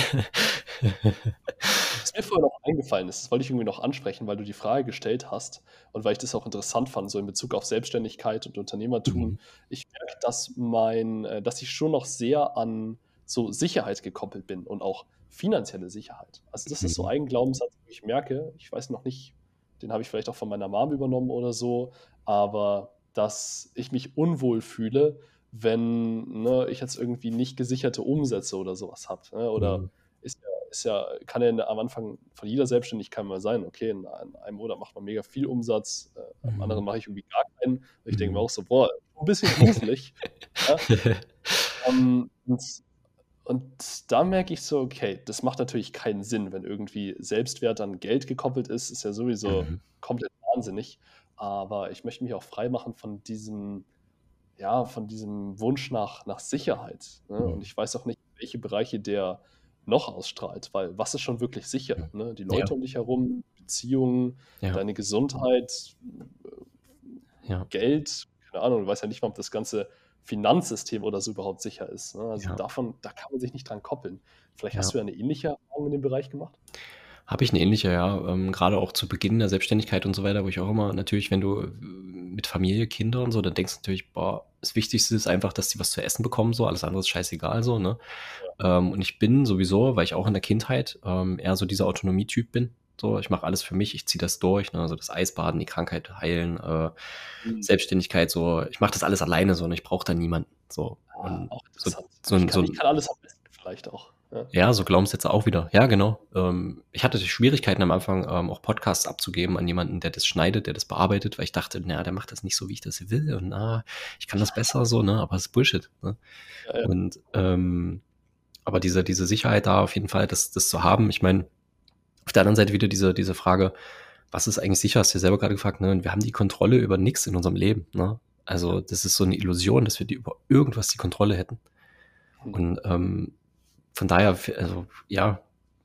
Was mir vorher noch eingefallen ist, das wollte ich irgendwie noch ansprechen, weil du die Frage gestellt hast und weil ich das auch interessant fand, so in Bezug auf Selbstständigkeit und Unternehmertum. Mhm. Ich merke, dass mein, äh, dass ich schon noch sehr an so Sicherheit gekoppelt bin und auch finanzielle Sicherheit. Also das ist so mhm. ein Glaubenssatz, wo ich merke, ich weiß noch nicht, den habe ich vielleicht auch von meiner Mom übernommen oder so, aber dass ich mich unwohl fühle, wenn ne, ich jetzt irgendwie nicht gesicherte Umsätze oder sowas habe. Ne? Oder mhm. ist, ja, ist ja, kann ja am Anfang von jeder Selbstständigkeit mal sein, okay, in, einem Monat macht man mega viel Umsatz, äh, mhm. am anderen mache ich irgendwie gar keinen. Und ich mhm. denke mir auch so, boah, ein bisschen gruselig. (laughs) ja? um, ähm, und, und da merke ich so, okay, das macht natürlich keinen Sinn, wenn irgendwie Selbstwert an Geld gekoppelt ist, ist ja sowieso mhm. komplett wahnsinnig aber ich möchte mich auch frei machen von diesem, ja, von diesem Wunsch nach, nach Sicherheit. Ne? Mhm. Und ich weiß auch nicht, welche Bereiche der noch ausstrahlt, weil was ist schon wirklich sicher? Ne? Die Leute ja. um dich herum, Beziehungen, ja. deine Gesundheit, ja. Geld, keine Ahnung, du weißt ja nicht mal, ob das ganze Finanzsystem oder so überhaupt sicher ist. Ne? Also davon, da kann man sich nicht dran koppeln. Vielleicht hast du ja eine ähnliche Erfahrung in dem Bereich gemacht? Habe ich eine ähnliche, ja. Ähm, gerade auch zu Beginn der Selbstständigkeit und so weiter, wo ich auch immer natürlich, wenn du äh, mit Familie, Kinder und so, dann denkst du natürlich, boah, das Wichtigste ist einfach, dass die was zu essen bekommen, so, alles andere ist scheißegal, so, ne? Ähm, und ich bin sowieso, weil ich auch in der Kindheit ähm, eher so dieser Autonomietyp bin, so, ich mache alles für mich, ich ziehe das durch, ne? also das Eisbaden, die Krankheit heilen, äh, mhm. Selbstständigkeit, so, ich mache das alles alleine so und ich brauche da niemanden, so. Ah, ah, so, so, ich, kann, so, ich kann alles am besten vielleicht auch. Ja. ja, so Glaubenssätze auch wieder. Ja, genau. Ähm, ich hatte Schwierigkeiten am Anfang, ähm, auch Podcasts abzugeben an jemanden, der das schneidet, der das bearbeitet, weil ich dachte, naja, der macht das nicht so, wie ich das will. Und na, ich kann das besser so, ne? Aber es ist Bullshit. Ne? Ja, ja. Und ähm, aber diese, diese Sicherheit da auf jeden Fall, das, das zu haben, ich meine, auf der anderen Seite wieder diese, diese Frage, was ist eigentlich sicher, hast du dir selber gerade gefragt, ne? Und wir haben die Kontrolle über nichts in unserem Leben, ne? Also, das ist so eine Illusion, dass wir die über irgendwas die Kontrolle hätten. Hm. Und ähm, von daher, also ja,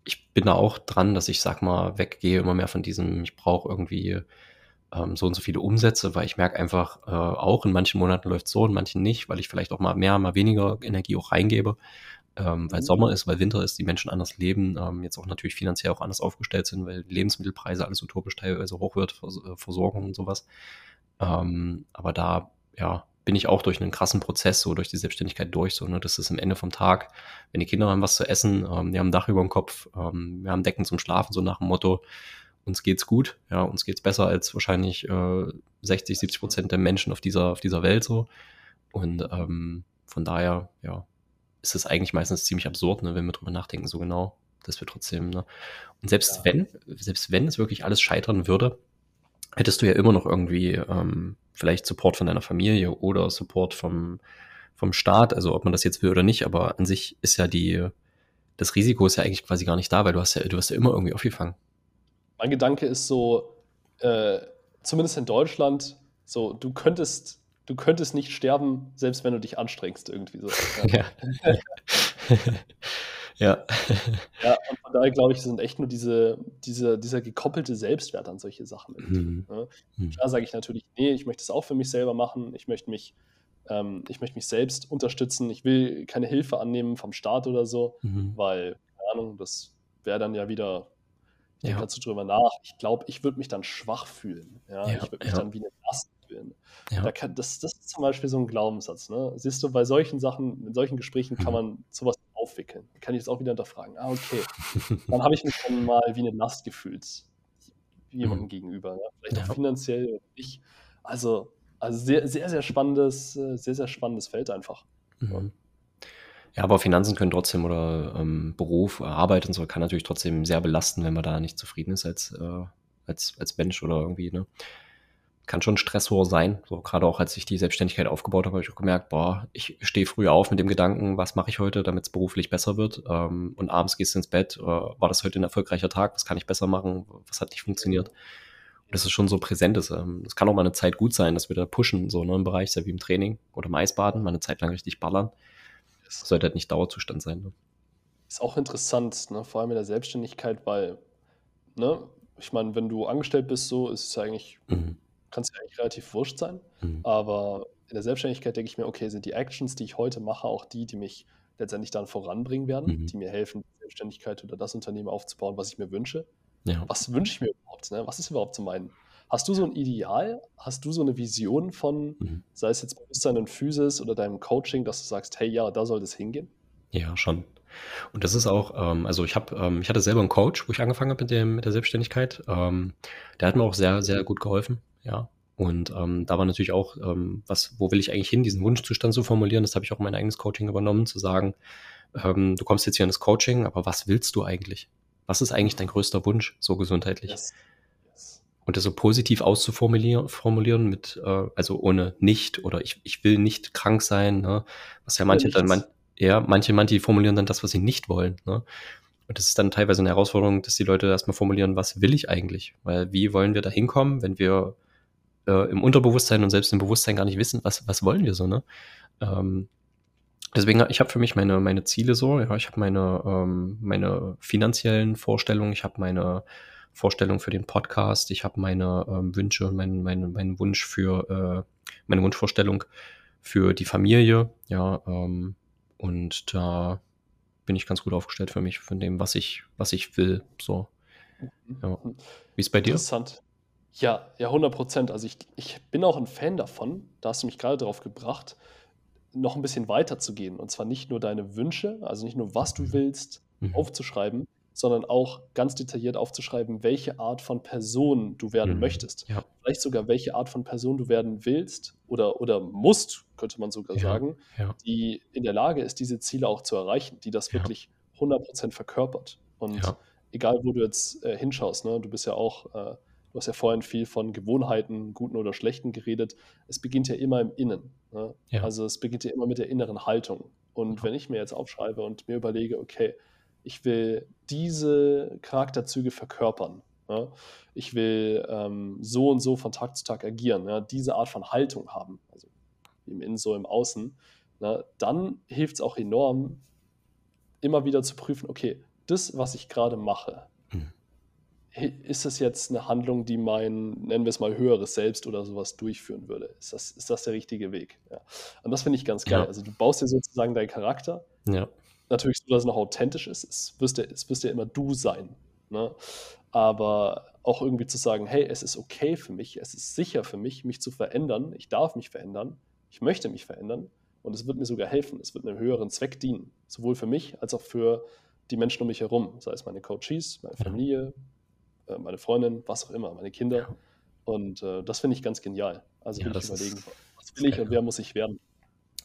ich bin da auch dran, dass ich sag mal weggehe immer mehr von diesem, ich brauche irgendwie ähm, so und so viele Umsätze, weil ich merke einfach, äh, auch in manchen Monaten läuft so, in manchen nicht, weil ich vielleicht auch mal mehr, mal weniger Energie auch reingebe, ähm, weil mhm. Sommer ist, weil Winter ist, die Menschen anders leben, ähm, jetzt auch natürlich finanziell auch anders aufgestellt sind, weil Lebensmittelpreise alles utopisch teilweise hoch wird, Vers äh, Versorgung und sowas. Ähm, aber da, ja, bin ich auch durch einen krassen Prozess, so durch die Selbstständigkeit durch, so, ne, das ist am Ende vom Tag, wenn die Kinder haben was zu essen, ähm, die haben ein Dach über dem Kopf, ähm, wir haben Decken zum Schlafen, so nach dem Motto, uns geht's gut, ja, uns geht's besser als wahrscheinlich äh, 60, 70 Prozent der Menschen auf dieser, auf dieser Welt, so. Und ähm, von daher, ja, ist es eigentlich meistens ziemlich absurd, ne, wenn wir drüber nachdenken, so genau, dass wir trotzdem, ne. Und selbst ja. wenn, selbst wenn es wirklich alles scheitern würde, hättest du ja immer noch irgendwie ähm, vielleicht Support von deiner Familie oder Support vom, vom Staat, also ob man das jetzt will oder nicht, aber an sich ist ja die, das Risiko ist ja eigentlich quasi gar nicht da, weil du hast ja, du hast ja immer irgendwie aufgefangen. Mein Gedanke ist so, äh, zumindest in Deutschland, so, du könntest, du könntest nicht sterben, selbst wenn du dich anstrengst, irgendwie so. (laughs) Ja. (laughs) Ja. ja, und von daher glaube ich, sind echt nur diese, diese, dieser gekoppelte Selbstwert an solche Sachen. Mhm. Ne? Mhm. Klar sage ich natürlich, nee, ich möchte es auch für mich selber machen. Ich möchte mich, ähm, ich möchte mich selbst unterstützen. Ich will keine Hilfe annehmen vom Staat oder so, mhm. weil, keine Ahnung, das wäre dann ja wieder, ich denke ja. dazu drüber nach. Ich glaube, ich würde mich dann schwach fühlen. Ja? ja ich würde mich ja. dann wie eine Last. Ja. Da kann, das, das ist zum Beispiel so ein Glaubenssatz. Ne? Siehst du, bei solchen Sachen, in solchen Gesprächen kann mhm. man sowas aufwickeln. Kann ich jetzt auch wieder hinterfragen. Ah, okay. Dann habe ich mich dann mal wie eine Last gefühlt, jemandem mhm. gegenüber. Ne? Vielleicht ja. auch finanziell oder nicht. Also, also sehr, sehr, sehr spannendes, äh, sehr, sehr spannendes Feld einfach. Mhm. Ja, aber Finanzen können trotzdem oder ähm, Beruf, Arbeit und so kann natürlich trotzdem sehr belasten, wenn man da nicht zufrieden ist als, äh, als, als Mensch oder irgendwie, ne? Kann schon Stressor sein. So gerade auch als ich die Selbstständigkeit aufgebaut habe, habe ich auch gemerkt, boah, ich stehe früh auf mit dem Gedanken, was mache ich heute, damit es beruflich besser wird. Ähm, und abends gehst du ins Bett, äh, war das heute ein erfolgreicher Tag, was kann ich besser machen, was hat nicht funktioniert. Und das ist schon so präsent ist. Ähm, es kann auch mal eine Zeit gut sein, dass wir da pushen, so ne, im Bereich, sehr wie im Training oder im Eisbaden, mal eine Zeit lang richtig ballern. Das sollte halt nicht Dauerzustand sein. Ne? Ist auch interessant, ne? vor allem in der Selbstständigkeit, weil, ne, ich meine, wenn du angestellt bist, so ist es ja eigentlich, mhm. Kann es ja eigentlich relativ wurscht sein. Mhm. Aber in der Selbstständigkeit denke ich mir, okay, sind die Actions, die ich heute mache, auch die, die mich letztendlich dann voranbringen werden, mhm. die mir helfen, die Selbstständigkeit oder das Unternehmen aufzubauen, was ich mir wünsche. Ja. Was wünsche ich mir überhaupt? Ne? Was ist überhaupt so mein, Hast du so ein Ideal? Hast du so eine Vision von, mhm. sei es jetzt Bewusstsein und Physis oder deinem Coaching, dass du sagst, hey, ja, da soll das hingehen? Ja, schon. Und das ist auch, ähm, also ich habe, ähm, ich hatte selber einen Coach, wo ich angefangen habe mit, dem, mit der Selbstständigkeit. Ähm, der hat mir auch sehr, sehr gut geholfen, ja. Und ähm, da war natürlich auch, ähm, was, wo will ich eigentlich hin, diesen Wunschzustand zu formulieren. Das habe ich auch in mein eigenes Coaching übernommen, zu sagen, ähm, du kommst jetzt hier in das Coaching, aber was willst du eigentlich? Was ist eigentlich dein größter Wunsch, so gesundheitlich? Yes und das so positiv auszuformulieren, formulieren mit, äh, also ohne nicht oder ich, ich will nicht krank sein, ne? was ja manche dann, man, ja, manche, manche formulieren dann das, was sie nicht wollen. Ne? Und das ist dann teilweise eine Herausforderung, dass die Leute erstmal formulieren, was will ich eigentlich? Weil wie wollen wir da hinkommen, wenn wir äh, im Unterbewusstsein und selbst im Bewusstsein gar nicht wissen, was, was wollen wir so, ne? Ähm, deswegen, ich habe für mich meine, meine Ziele so, ja, ich habe meine, ähm, meine finanziellen Vorstellungen, ich habe meine Vorstellung für den Podcast. Ich habe meine ähm, Wünsche und meinen mein, mein Wunsch für äh, meine Wunschvorstellung für die Familie. Ja, ähm, und da bin ich ganz gut aufgestellt für mich, von dem, was ich, was ich will. So. Ja. Wie ist bei dir? Interessant. Ja, ja, 100 Prozent. Also ich, ich bin auch ein Fan davon, da hast du mich gerade drauf gebracht, noch ein bisschen weiter zu gehen. Und zwar nicht nur deine Wünsche, also nicht nur, was du willst, mhm. aufzuschreiben, sondern auch ganz detailliert aufzuschreiben, welche Art von Person du werden mhm. möchtest. Ja. Vielleicht sogar, welche Art von Person du werden willst oder, oder musst, könnte man sogar ja. sagen, ja. die in der Lage ist, diese Ziele auch zu erreichen, die das wirklich 100% verkörpert. Und egal, wo du jetzt äh, hinschaust, ne, du bist ja auch, äh, du hast ja vorhin viel von Gewohnheiten, guten oder schlechten geredet. Es beginnt ja immer im Innen. Ne? Also es beginnt ja immer mit der inneren Haltung. Und wenn ich mir jetzt aufschreibe und mir überlege, okay, ich will diese Charakterzüge verkörpern. Ja? Ich will ähm, so und so von Tag zu Tag agieren, ja? diese Art von Haltung haben, also im Innen so im Außen. Ja? Dann hilft es auch enorm, immer wieder zu prüfen, okay, das, was ich gerade mache. Ist das jetzt eine Handlung, die mein, nennen wir es mal, höheres Selbst oder sowas durchführen würde? Ist das, ist das der richtige Weg? Ja. Und das finde ich ganz geil. Ja. Also du baust dir sozusagen deinen Charakter ja natürlich so, dass es noch authentisch ist. Es wirst ja, es wirst ja immer du sein. Ne? Aber auch irgendwie zu sagen, hey, es ist okay für mich, es ist sicher für mich, mich zu verändern. Ich darf mich verändern. Ich möchte mich verändern. Und es wird mir sogar helfen. Es wird einem höheren Zweck dienen. Sowohl für mich als auch für die Menschen um mich herum. Sei es meine Coaches, meine Familie, äh, meine Freundin, was auch immer, meine Kinder. Und äh, das finde ich ganz genial. Also ja, wirklich überlegen, was will ich und wer muss ich werden.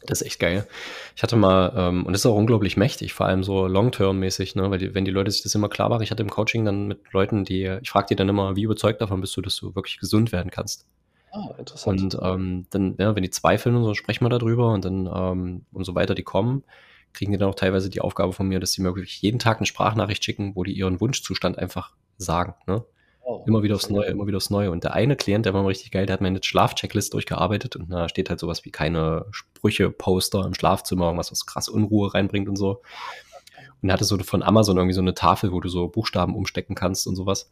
Das ist echt geil. Ich hatte mal, ähm, und das ist auch unglaublich mächtig, vor allem so long-term-mäßig, ne? weil die, wenn die Leute sich das immer klar machen, ich hatte im Coaching dann mit Leuten, die, ich frage die dann immer, wie überzeugt davon bist du, dass du wirklich gesund werden kannst? Ah, interessant. Und ähm, dann, ja, wenn die zweifeln und so, sprechen wir darüber und dann, ähm, umso weiter die kommen, kriegen die dann auch teilweise die Aufgabe von mir, dass sie mir wirklich jeden Tag eine Sprachnachricht schicken, wo die ihren Wunschzustand einfach sagen. Ne? Oh, immer wieder aufs Neue, immer wieder aufs Neue. Und der eine Klient, der war mal richtig geil, der hat meine Schlafchecklist durchgearbeitet und da steht halt sowas wie keine Sprüche-Poster im Schlafzimmer, irgendwas, was krass Unruhe reinbringt und so. Und er hatte so von Amazon irgendwie so eine Tafel, wo du so Buchstaben umstecken kannst und sowas.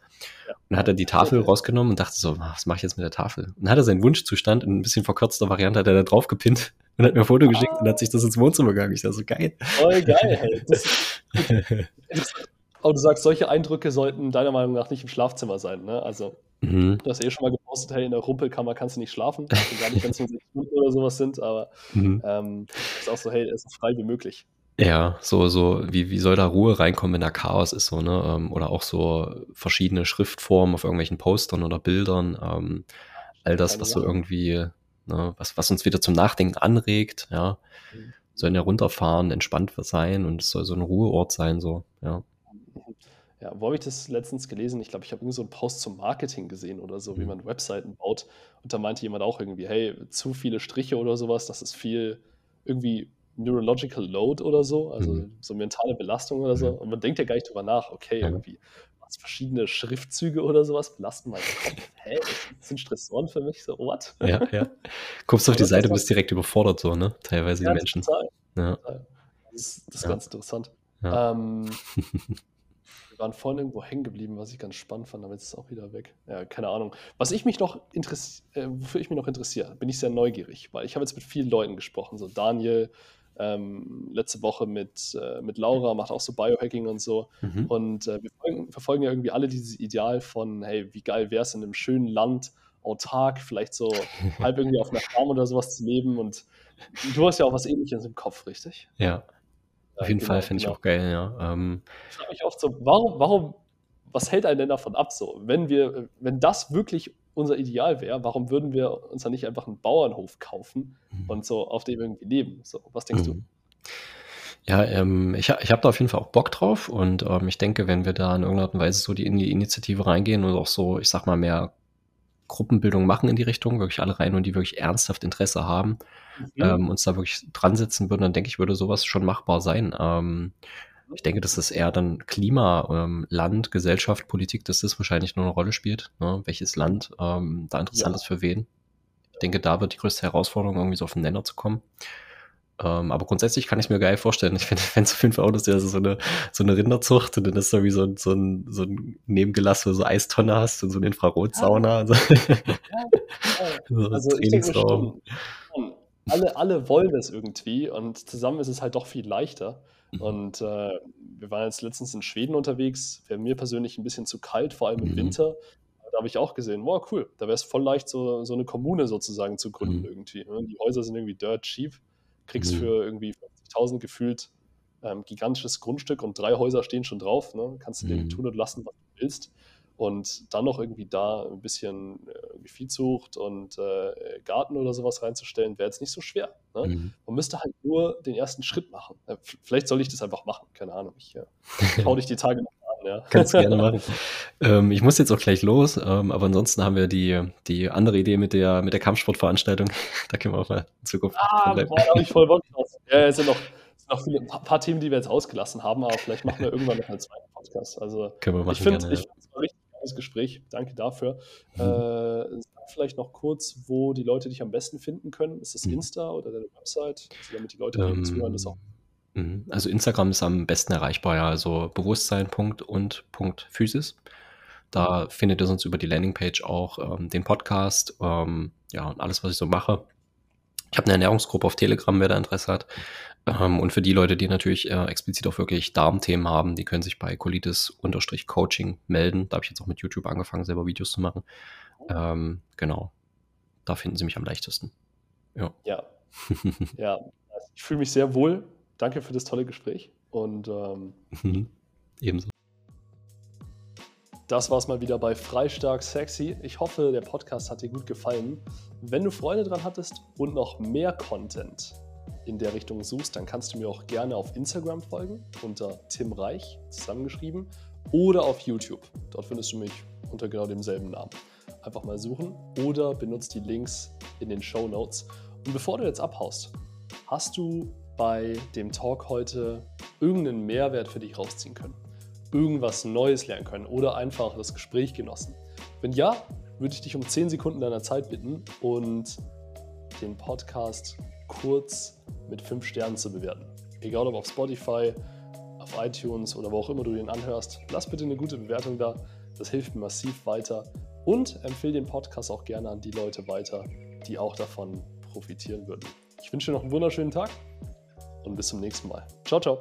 Ja. Und dann hat er die Tafel rausgenommen und dachte so, was mache ich jetzt mit der Tafel? Und dann hat er seinen Wunschzustand in ein bisschen verkürzter Variante hat er da drauf gepinnt (laughs) und hat mir ein Foto ah. geschickt und hat sich das ins Wohnzimmer gegangen. Ich dachte so, geil. Voll geil. (laughs) Das, Aber du sagst, solche Eindrücke sollten deiner Meinung nach nicht im Schlafzimmer sein, ne? Also. Mhm. Du hast eh schon mal gepostet, hey, in der Rumpelkammer kannst du nicht schlafen. Also gar nicht, wenn es (laughs) nur sechs Stunden oder sowas sind, aber mhm. ähm, ist auch so, hey, es ist frei wie möglich. Ja, so, so, wie, wie soll da Ruhe reinkommen, wenn da Chaos ist, so, ne? Ähm, oder auch so verschiedene Schriftformen auf irgendwelchen Postern oder Bildern. Ähm, all das, was so irgendwie, ne, was, was uns wieder zum Nachdenken anregt, ja. Mhm. Sollen ja runterfahren, entspannt sein und es soll so ein Ruheort sein, so, ja. Ja, wo habe ich das letztens gelesen? Ich glaube, ich habe irgendwie so einen Post zum Marketing gesehen oder so, wie mhm. man Webseiten baut. Und da meinte jemand auch irgendwie, hey, zu viele Striche oder sowas, das ist viel irgendwie Neurological Load oder so, also mhm. so mentale Belastung oder so. Und man denkt ja gar nicht drüber nach, okay, irgendwie, was verschiedene Schriftzüge oder sowas belasten meinen Kopf. (laughs) Hä, das sind Stressoren für mich? So, what? Ja, ja. Guckst du (laughs) auf die Seite, bist direkt überfordert so, ne? Teilweise ja, die Menschen. Total. Ja. Das ist, das ist ja. ganz interessant. Ja. Ähm, (laughs) waren vorhin irgendwo hängen geblieben, was ich ganz spannend fand, aber jetzt ist es auch wieder weg. Ja, keine Ahnung. Was ich mich noch interessiere, äh, wofür ich mich noch interessiere, bin ich sehr neugierig, weil ich habe jetzt mit vielen Leuten gesprochen, so Daniel, ähm, letzte Woche mit, äh, mit Laura, macht auch so Biohacking und so. Mhm. Und äh, wir folgen, verfolgen ja irgendwie alle dieses Ideal von, hey, wie geil wäre es in einem schönen Land, autark, vielleicht so (laughs) halb irgendwie auf einer Farm oder sowas zu leben. Und du hast ja auch was ähnliches im Kopf, richtig? Ja. Auf jeden genau, Fall finde genau. ich auch geil, ja. Ähm, ich frage mich oft so, warum, warum, was hält einen denn davon ab, so? Wenn wir, wenn das wirklich unser Ideal wäre, warum würden wir uns dann nicht einfach einen Bauernhof kaufen mhm. und so auf dem irgendwie leben? So, was denkst mhm. du? Ja, ähm, ich, ich habe da auf jeden Fall auch Bock drauf und ähm, ich denke, wenn wir da in irgendeiner Art und Weise so die, in die Initiative reingehen und auch so, ich sag mal, mehr Gruppenbildung machen in die Richtung, wirklich alle rein und die wirklich ernsthaft Interesse haben, mhm. ähm, uns da wirklich dran setzen würden, dann denke ich, würde sowas schon machbar sein. Ähm, ich denke, dass das eher dann Klima, ähm, Land, Gesellschaft, Politik, dass das wahrscheinlich nur eine Rolle spielt, ne? welches Land ähm, da interessant ja. ist für wen. Ich denke, da wird die größte Herausforderung, irgendwie so auf den Nenner zu kommen. Ähm, aber grundsätzlich kann ich es mir geil vorstellen. Ich finde (laughs) es auf jeden Fall auch, dass du also so eine, so eine Rinderzucht und dann ist da wie so ein, so ein, so ein Nebengelass, wo du so Eistonne hast und so eine Infrarotsauna. Ja. (laughs) So. Ja, so (laughs) also ich denke schon, alle, alle wollen es irgendwie und zusammen ist es halt doch viel leichter. Mhm. Und äh, wir waren jetzt letztens in Schweden unterwegs, wäre mir persönlich ein bisschen zu kalt, vor allem im mhm. Winter. Da habe ich auch gesehen, wow, cool, da wäre es voll leicht, so, so eine Kommune sozusagen zu gründen mhm. irgendwie. Ne? Die Häuser sind irgendwie dirt cheap, kriegst mhm. für irgendwie 50.000 gefühlt ähm, gigantisches Grundstück und drei Häuser stehen schon drauf. Ne? Kannst du mhm. tun und lassen, was du willst. Und dann noch irgendwie da ein bisschen äh, Viehzucht und äh, Garten oder sowas reinzustellen, wäre jetzt nicht so schwer. Ne? Mhm. Man müsste halt nur den ersten Schritt machen. Äh, vielleicht soll ich das einfach machen, keine Ahnung. Ich äh, (laughs) schau dich die Tage noch an. Ja. Kannst gerne machen. (laughs) ähm, ich muss jetzt auch gleich los, ähm, aber ansonsten haben wir die, die andere Idee mit der, mit der Kampfsportveranstaltung. (laughs) da können wir auch mal in Zukunft ah, da habe ich voll Bock drauf. Ja, es sind noch, noch viele, ein paar Themen, die wir jetzt ausgelassen haben, aber vielleicht machen wir irgendwann noch einen zweiten Podcast. Also, können wir machen, ich finde es ja. richtig tolles Gespräch. Danke dafür. Mhm. Äh, sag vielleicht noch kurz, wo die Leute dich am besten finden können. Ist das mhm. Insta oder deine Website? Also damit die Leute, die ähm, zuhören, das auch. Mhm. Also Instagram ist am besten erreichbar, ja. Also Bewusstsein. und Physis. Da findet ihr sonst über die Landingpage auch ähm, den Podcast, ähm, ja, und alles, was ich so mache. Ich habe eine Ernährungsgruppe auf Telegram, wer da Interesse hat. Ähm, und für die Leute, die natürlich äh, explizit auch wirklich Darmthemen haben, die können sich bei Colitis-Coaching melden. Da habe ich jetzt auch mit YouTube angefangen, selber Videos zu machen. Ähm, genau. Da finden sie mich am leichtesten. Ja. Ja. (laughs) ja. Ich fühle mich sehr wohl. Danke für das tolle Gespräch. Und ähm, (laughs) ebenso. Das war es mal wieder bei Freistark Sexy. Ich hoffe, der Podcast hat dir gut gefallen. Wenn du Freude dran hattest und noch mehr Content in der Richtung suchst, dann kannst du mir auch gerne auf Instagram folgen unter Tim Reich zusammengeschrieben oder auf YouTube. Dort findest du mich unter genau demselben Namen. Einfach mal suchen oder benutzt die Links in den Show Notes. Und bevor du jetzt abhaust, hast du bei dem Talk heute irgendeinen Mehrwert für dich rausziehen können? Irgendwas Neues lernen können oder einfach das Gespräch genossen? Wenn ja, würde ich dich um 10 Sekunden deiner Zeit bitten und den Podcast kurz mit 5 Sternen zu bewerten. Egal ob auf Spotify, auf iTunes oder wo auch immer du den anhörst, lass bitte eine gute Bewertung da. Das hilft mir massiv weiter. Und empfehle den Podcast auch gerne an die Leute weiter, die auch davon profitieren würden. Ich wünsche dir noch einen wunderschönen Tag und bis zum nächsten Mal. Ciao, ciao.